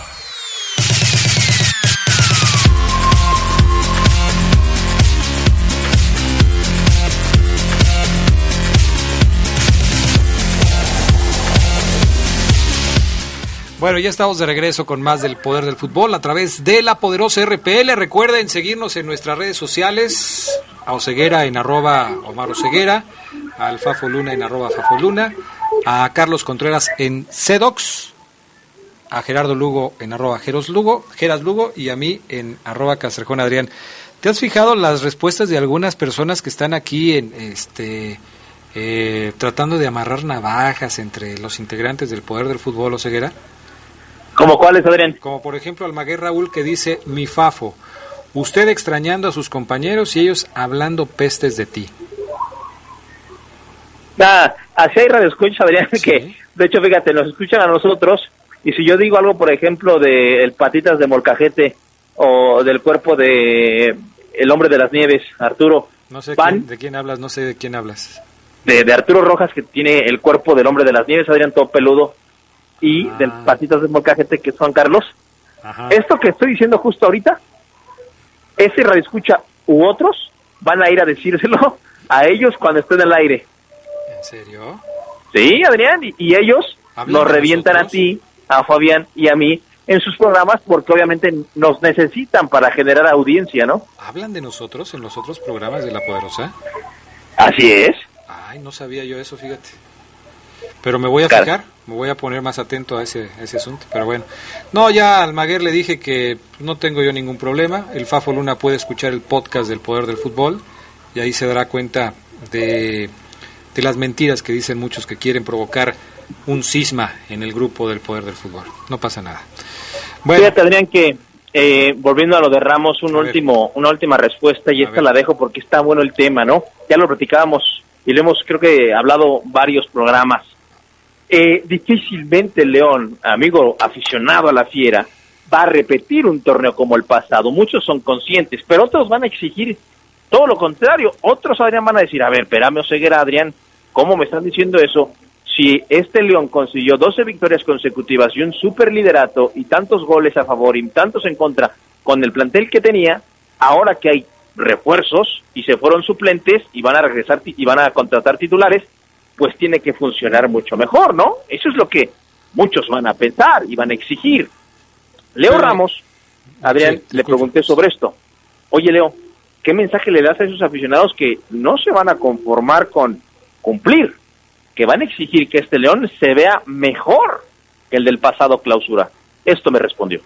Bueno, ya estamos de regreso con más del poder del fútbol a través de la poderosa RPL. Recuerden seguirnos en nuestras redes sociales, a Oseguera en arroba Omar Oseguera, a Alfafo Luna en arroba Fafo Luna, a Carlos Contreras en Cedox, a Gerardo Lugo en arroba Geros Lugo, Geras Lugo y a mí en arroba Castrejón Adrián. ¿Te has fijado las respuestas de algunas personas que están aquí en este eh, tratando de amarrar navajas entre los integrantes del poder del fútbol Oseguera? ¿Como cuáles, Adrián? Como por ejemplo Almaguer Raúl que dice, mi Fafo, usted extrañando a sus compañeros y ellos hablando pestes de ti. Ah, así hay radioescuchas, Adrián, que de hecho, fíjate, nos escuchan a nosotros y si yo digo algo, por ejemplo, de el Patitas de Molcajete o del cuerpo de El Hombre de las Nieves, Arturo, No sé quién- de quién hablas, no sé de quién hablas. de, de Arturo Rojas, que tiene el cuerpo del Hombre de las Nieves, Adrián, todo peludo, y del Patitas de Molcajete, que es Juan Carlos. Esto que estoy diciendo justo ahorita, ese radioescucha u otros van a ir a decírselo a ellos cuando estén al aire. serio? Sí, Adrián, y, y ellos ¿Hablan nos de revientan a ti, a Fabián y a mí en sus programas porque obviamente nos necesitan para generar audiencia, ¿no? ¿Hablan de nosotros en los otros programas de La Poderosa? Así es. Ay, no sabía yo eso, fíjate. Pero me voy a fijar, me voy a poner más atento a ese, a ese asunto. Pero bueno, no, ya al Maguer le dije que no tengo yo ningún problema. El Fafo Luna puede escuchar el podcast del Poder del Fútbol y ahí se dará cuenta de, de las mentiras que dicen muchos que quieren provocar un cisma en el grupo del Poder del Fútbol. No pasa nada. Bueno, Fíjate, Adrián, que eh, volviendo a lo de Ramos, un último, una última respuesta y esta la dejo porque está bueno el tema, ¿no? Ya lo platicábamos y lo hemos, creo que, hablado varios programas. Eh, difícilmente León, amigo aficionado a la fiera, va a repetir un torneo como el pasado. Muchos son conscientes, pero otros van a exigir todo lo contrario. Otros, Adrián, van a decir, a ver, espérame, Oseguera, Adrián, ¿cómo me están diciendo eso? Si este León consiguió 12 victorias consecutivas y un super liderato y tantos goles a favor y tantos en contra con el plantel que tenía, ahora que hay refuerzos y se fueron suplentes y van a regresar y van a contratar titulares, pues tiene que funcionar mucho mejor, ¿no? Eso es lo que muchos van a pensar y van a exigir. Leo Ramos, Adrián, le pregunté sobre esto. Oye, Leo, ¿qué mensaje le das a esos aficionados que no se van a conformar con cumplir, que van a exigir que este León se vea mejor que el del pasado clausura? Esto me respondió.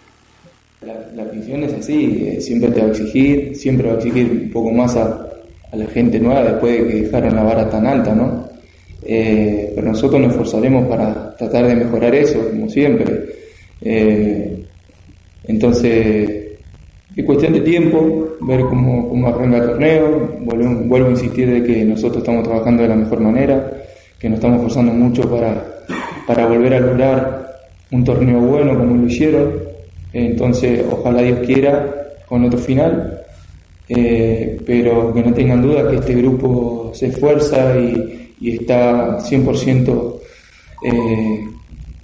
La, la afición es así, eh, siempre te va a exigir, siempre va a exigir un poco más a, a la gente nueva después de que dejaron la vara tan alta, ¿no? Eh, pero nosotros nos esforzaremos para tratar de mejorar eso, como siempre. Eh, entonces, es cuestión de tiempo, ver cómo, cómo arranca el torneo. Vuelvo, vuelvo a insistir de que nosotros estamos trabajando de la mejor manera, que nos estamos esforzando mucho para, para volver a lograr un torneo bueno como lo hicieron. Entonces, ojalá Dios quiera con otro final. Eh, pero que no tengan duda que este grupo se esfuerza y, y está 100% eh,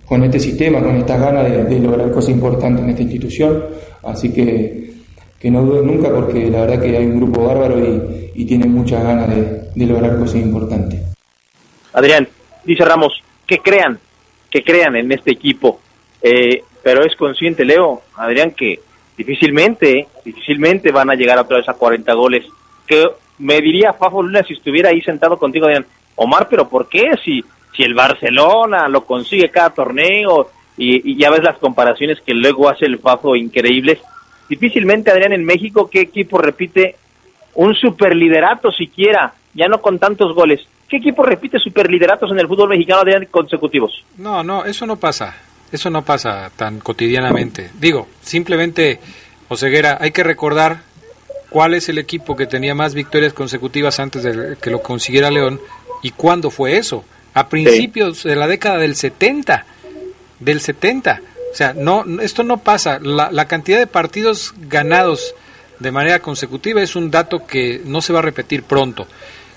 con este sistema, con estas ganas de, de lograr cosas importantes en esta institución. Así que, que no duden nunca porque la verdad que hay un grupo bárbaro y, y tienen muchas ganas de, de lograr cosas importantes. Adrián, dice Ramos, que crean, que crean en este equipo. Eh, pero es consciente, Leo, Adrián, que difícilmente, difícilmente van a llegar otra vez a 40 goles. Que me diría Fafo Luna si estuviera ahí sentado contigo, Adrián, Omar, pero ¿por qué? Si, si el Barcelona lo consigue cada torneo y, ya ves las comparaciones que luego hace el Fafo increíbles. Difícilmente, Adrián, en México, ¿qué equipo repite un superliderato siquiera? Ya no con tantos goles. ¿Qué equipo repite superlideratos en el fútbol mexicano, Adrián, consecutivos? No, no, eso no pasa. Eso no pasa tan cotidianamente. Digo, simplemente, Oseguera, hay que recordar cuál es el equipo que tenía más victorias consecutivas antes de que lo consiguiera León y cuándo fue eso. A principios de la década del 70. Del 70. O sea, no, esto no pasa. La, la cantidad de partidos ganados de manera consecutiva es un dato que no se va a repetir pronto.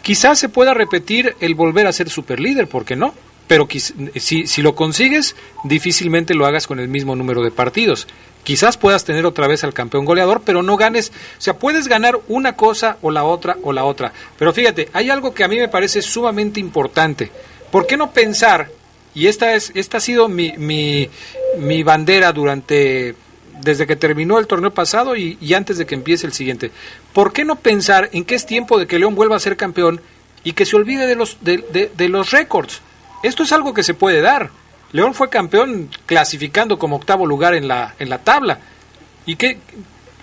Quizás se pueda repetir el volver a ser superlíder, ¿por qué no? Pero si, si lo consigues, difícilmente lo hagas con el mismo número de partidos. Quizás puedas tener otra vez al campeón goleador, pero no ganes, o sea, puedes ganar una cosa o la otra o la otra. Pero fíjate, hay algo que a mí me parece sumamente importante. ¿Por qué no pensar, y esta, es, esta ha sido mi, mi, mi bandera durante desde que terminó el torneo pasado y, antes de que empiece el siguiente. ¿Por qué no pensar en que es tiempo de que León vuelva a ser campeón y que se olvide de los, de los récords? Esto es algo que se puede dar. León fue campeón clasificando como octavo lugar en la, en la tabla. ¿Y qué,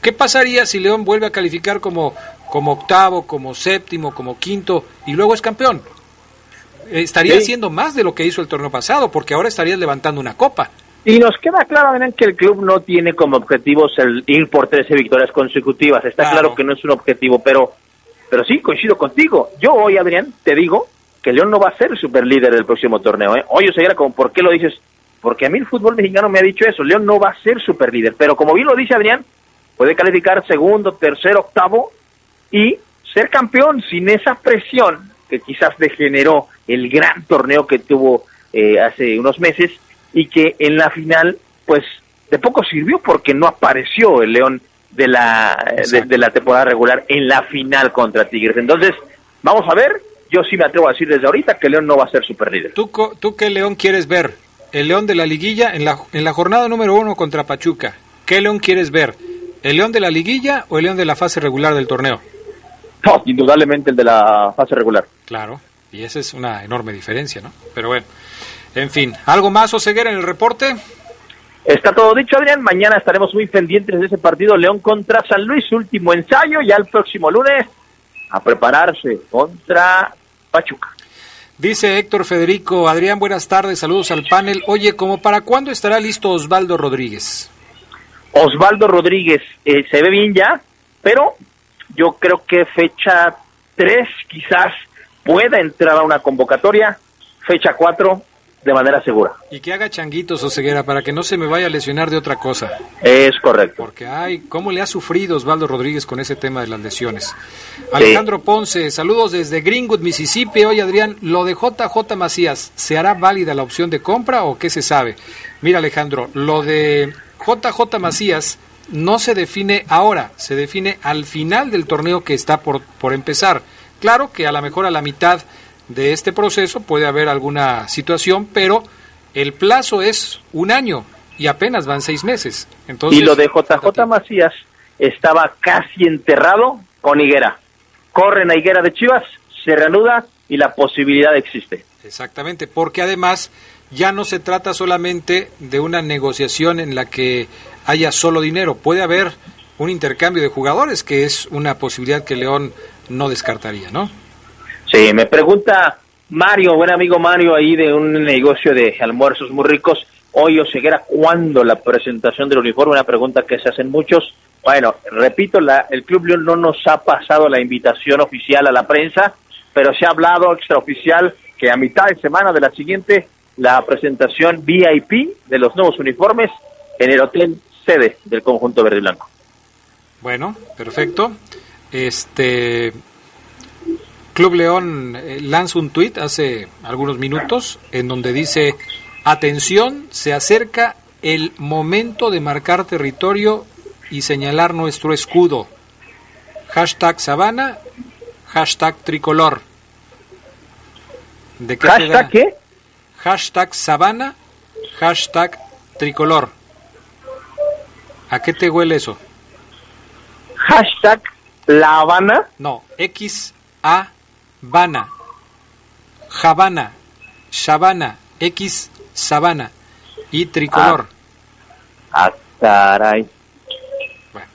qué pasaría si León vuelve a calificar como, como octavo, como séptimo, como quinto y luego es campeón? Estaría Sí. haciendo más de lo que hizo el torneo pasado, porque ahora estarías levantando una copa. Y nos queda claro, Adrián, que el club no tiene como objetivos el ir por 13 victorias consecutivas. Está claro, que no es un objetivo, pero, pero sí, coincido contigo. Yo hoy, Adrián, te digo que León no va a ser superlíder del próximo torneo. ¿eh? Oye, Oseguera, ¿por qué lo dices? Porque a mí el fútbol mexicano me ha dicho eso. León no va a ser superlíder, pero como bien lo dice Adrián, puede calificar segundo, tercero, octavo y ser campeón sin esa presión que quizás degeneró el gran torneo que tuvo eh, hace unos meses y que en la final pues de poco sirvió porque no apareció el León de la de, de la temporada regular en la final contra Tigres. Entonces, vamos a ver yo sí me atrevo a decir desde ahorita que León no va a ser super líder. ¿Tú, ¿Tú qué León quieres ver? ¿El León de la liguilla en la, en la jornada número uno contra Pachuca? ¿Qué León quieres ver? ¿El León de la liguilla o el León de la fase regular del torneo? No, indudablemente el de la fase regular. Claro, y esa es una enorme diferencia, ¿no? Pero bueno, en fin, ¿algo más, Oseguera, en el reporte? Está todo dicho, Adrián. Mañana estaremos muy pendientes de ese partido León contra San Luis, último ensayo, ya el próximo lunes a prepararse contra Pachuca. Dice Héctor Federico, Adrián, buenas tardes, saludos al panel. Oye, ¿cómo para cuándo estará listo Osvaldo Rodríguez? Osvaldo Rodríguez eh, se ve bien ya, pero yo creo que fecha 3 quizás pueda entrar a una convocatoria, fecha 4 de manera segura. Y que haga changuitos o ceguera para que no se me vaya a lesionar de otra cosa. Es correcto. Porque, ay, ¿cómo le ha sufrido Osvaldo Rodríguez con ese tema de las lesiones? Alejandro Ponce, saludos desde Greenwood, Mississippi. Oye, Adrián, ¿lo de JJ Macías, ¿se hará válida la opción de compra o qué se sabe? Mira, Alejandro, lo de JJ Macías no se define ahora, se define al final del torneo que está por, por empezar. Claro que a lo mejor a la mitad de este proceso puede haber alguna situación, pero el plazo es un año y apenas van seis meses. Entonces, y lo de JJ Macías estaba casi enterrado con Higuera. Corren a Higuera de Chivas, se reanuda y la posibilidad existe. Exactamente, porque además ya no se trata solamente de una negociación en la que haya solo dinero, puede haber un intercambio de jugadores, que es una posibilidad que León no descartaría, ¿no? Sí, me pregunta Mario, buen amigo Mario ahí de un negocio de almuerzos muy ricos. Hoy Oseguera, ¿cuándo la presentación del uniforme? Una pregunta que se hacen muchos. Bueno, repito, la, el Club León no nos ha pasado la invitación oficial a la prensa, pero se ha hablado extraoficial que a mitad de semana de la siguiente la presentación VIP de los nuevos uniformes en el hotel sede del conjunto verde y blanco. Bueno, perfecto. Este Club León eh, lanza un tuit hace algunos minutos en donde dice, atención, se acerca el momento de marcar territorio y señalar nuestro escudo. Hashtag sabana, hashtag tricolor. ¿De qué ¿Hashtag qué? Hashtag sabana, hashtag tricolor. ¿A qué te huele eso? Hashtag La Habana. No, X A Habana, Habana, Shabana, X Sabana y Tricolor. Ah, ah caray. Bueno,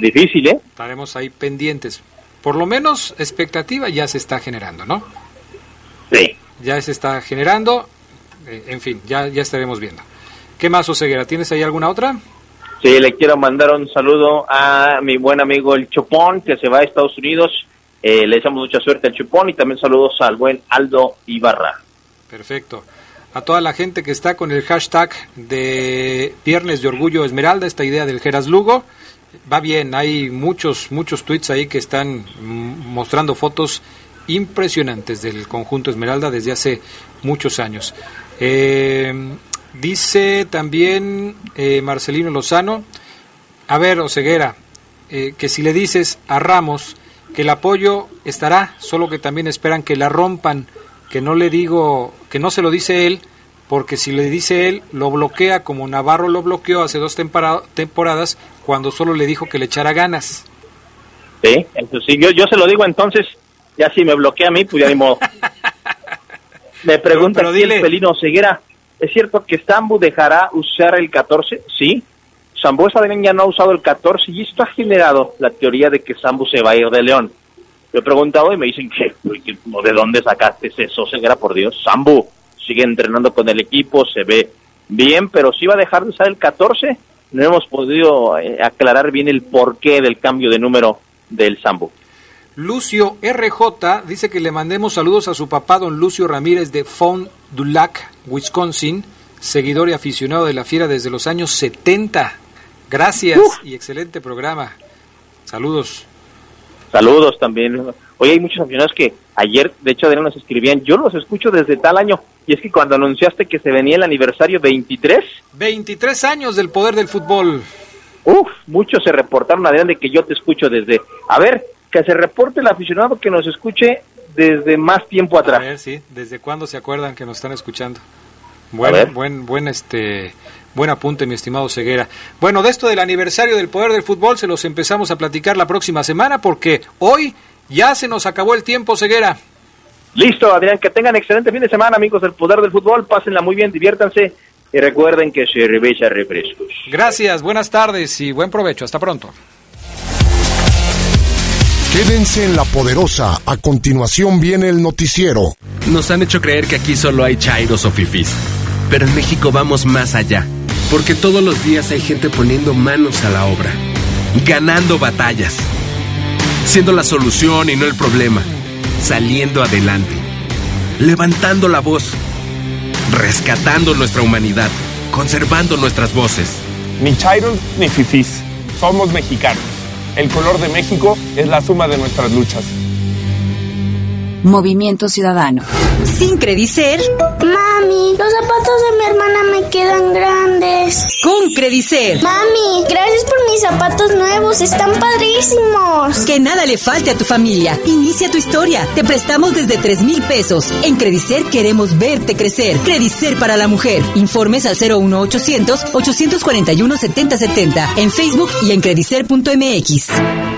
Difícil, ¿eh? Estaremos ahí pendientes. Por lo menos expectativa ya se está generando, ¿no? Sí. Ya se está generando. Eh, en fin, ya, ya estaremos viendo. ¿Qué más, Oseguera? ¿Tienes ahí alguna otra? Sí, le quiero mandar un saludo a mi buen amigo el Chopón, que se va a Estados Unidos eh, le echamos mucha suerte al Chupón y también saludos al buen Aldo Ibarra. Perfecto. A toda la gente que está con el hashtag de Viernes de Orgullo Esmeralda, esta idea del Geras Lugo, va bien. Hay muchos, muchos tweets ahí que están mostrando fotos impresionantes del conjunto Esmeralda desde hace muchos años. Eh, dice también eh, Marcelino Lozano, a ver, Oseguera, que si le dices a Ramos que el apoyo estará, solo que también esperan que la rompan, que no le digo, que no se lo dice él, porque si le dice él, lo bloquea como Navarro lo bloqueó hace dos temporadas cuando solo le dijo que le echara ganas. Sí, eso sí, yo, yo se lo digo entonces, ya si me bloquea a mí, pues ya ni modo. me pregunta pero, el pelino Ceguera, ¿es cierto que Stambu dejará usar el 14? Sí, Sambo Adrián ya no ha usado el 14 y esto ha generado la teoría de que Sambu se va a ir de León. Yo he preguntado y me dicen que, ¿de dónde sacaste eso? era por Dios. Sambu sigue entrenando con el equipo, se ve bien, pero si va a dejar de usar el 14, no hemos podido eh, aclarar bien el porqué del cambio de número del Sambu. Lucio RJ dice que le mandemos saludos a su papá, don Lucio Ramírez de Fond du Lac, Wisconsin, seguidor y aficionado de la fiera desde los años 70. Gracias y excelente programa. Saludos. Saludos también. Hoy hay muchos aficionados que ayer, de hecho, nos escribían, yo los escucho desde tal año. Y es que cuando anunciaste que se venía el aniversario 23. 23 años del poder del fútbol. Uf, muchos se reportaron, Adrián, de que yo te escucho desde... A ver, que se reporte el aficionado que nos escuche desde más tiempo atrás. A ver, sí, ¿desde cuándo se acuerdan que nos están escuchando? Buen, buen, buen, este, buen apunte, mi estimado Ceguera. Bueno, de esto del aniversario del Poder del Fútbol se los empezamos a platicar la próxima semana porque hoy ya se nos acabó el tiempo, Ceguera. Listo, Adrián, que tengan excelente fin de semana, amigos del Poder del Fútbol, pásenla muy bien, diviértanse y recuerden que se cerveza refrescos. Gracias, buenas tardes y buen provecho. Hasta pronto. Quédense en la poderosa. A continuación viene el noticiero. Nos han hecho creer que aquí solo hay chairos o fifís. Pero en México vamos más allá. Porque todos los días hay gente poniendo manos a la obra. Ganando batallas. Siendo la solución y no el problema. Saliendo adelante. Levantando la voz. Rescatando nuestra humanidad. Conservando nuestras voces. Ni chairos ni fifís. Somos mexicanos. El color de México es la suma de nuestras luchas. Movimiento Ciudadano. Sin Credicer. Mami, los zapatos de mi hermana me quedan grandes. Con Credicer. Mami, gracias por mis zapatos nuevos, están padrísimos. Que nada le falte a tu familia. Inicia tu historia. Te prestamos desde 3 mil pesos. En Credicer queremos verte crecer. Credicer para la mujer. Informes al 01800 841 7070 en Facebook y en credicer.mx.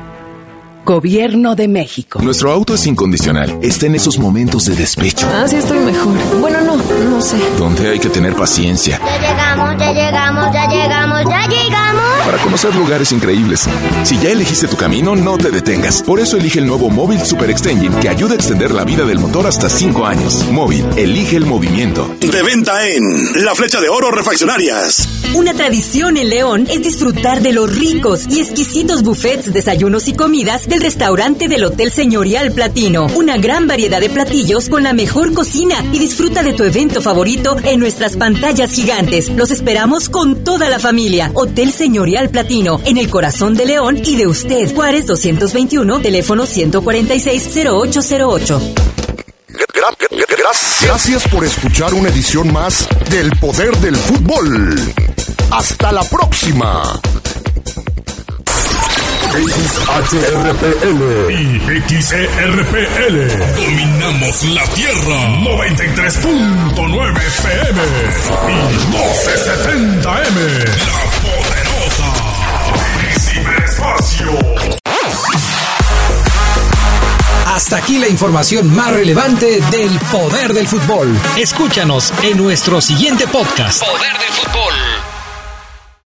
Gobierno de México. Nuestro auto es incondicional. Está en esos momentos de despecho. Ah, sí, estoy mejor. Bueno, no, no sé. Donde hay que tener paciencia. Ya llegamos, ya llegamos, ya llegamos, ya llegamos. Para conocer lugares increíbles. Si ya elegiste tu camino, no te detengas. Por eso elige el nuevo Móvil Super Extension que ayuda a extender la vida del motor hasta 5 años. Móvil, elige el movimiento. De venta en La Flecha de Oro Refaccionarias. Una tradición en León es disfrutar de los ricos y exquisitos buffets, desayunos y comidas del restaurante del Hotel Señorial Platino. Una gran variedad de platillos con la mejor cocina y disfruta de tu evento favorito en nuestras pantallas gigantes. Los esperamos con toda la familia. Hotel Señorial Platino, en el corazón de León y de usted. Juárez 221, teléfono 146-0808. Gracias por escuchar una edición más del Poder del Fútbol. Hasta la próxima. XHRPL y XERPL. Dominamos la Tierra. 93.9 FM y 1270M. La poderosa. Ciberespacio. Hasta aquí la información más relevante del poder del fútbol. Escúchanos en nuestro siguiente podcast. Poder del fútbol.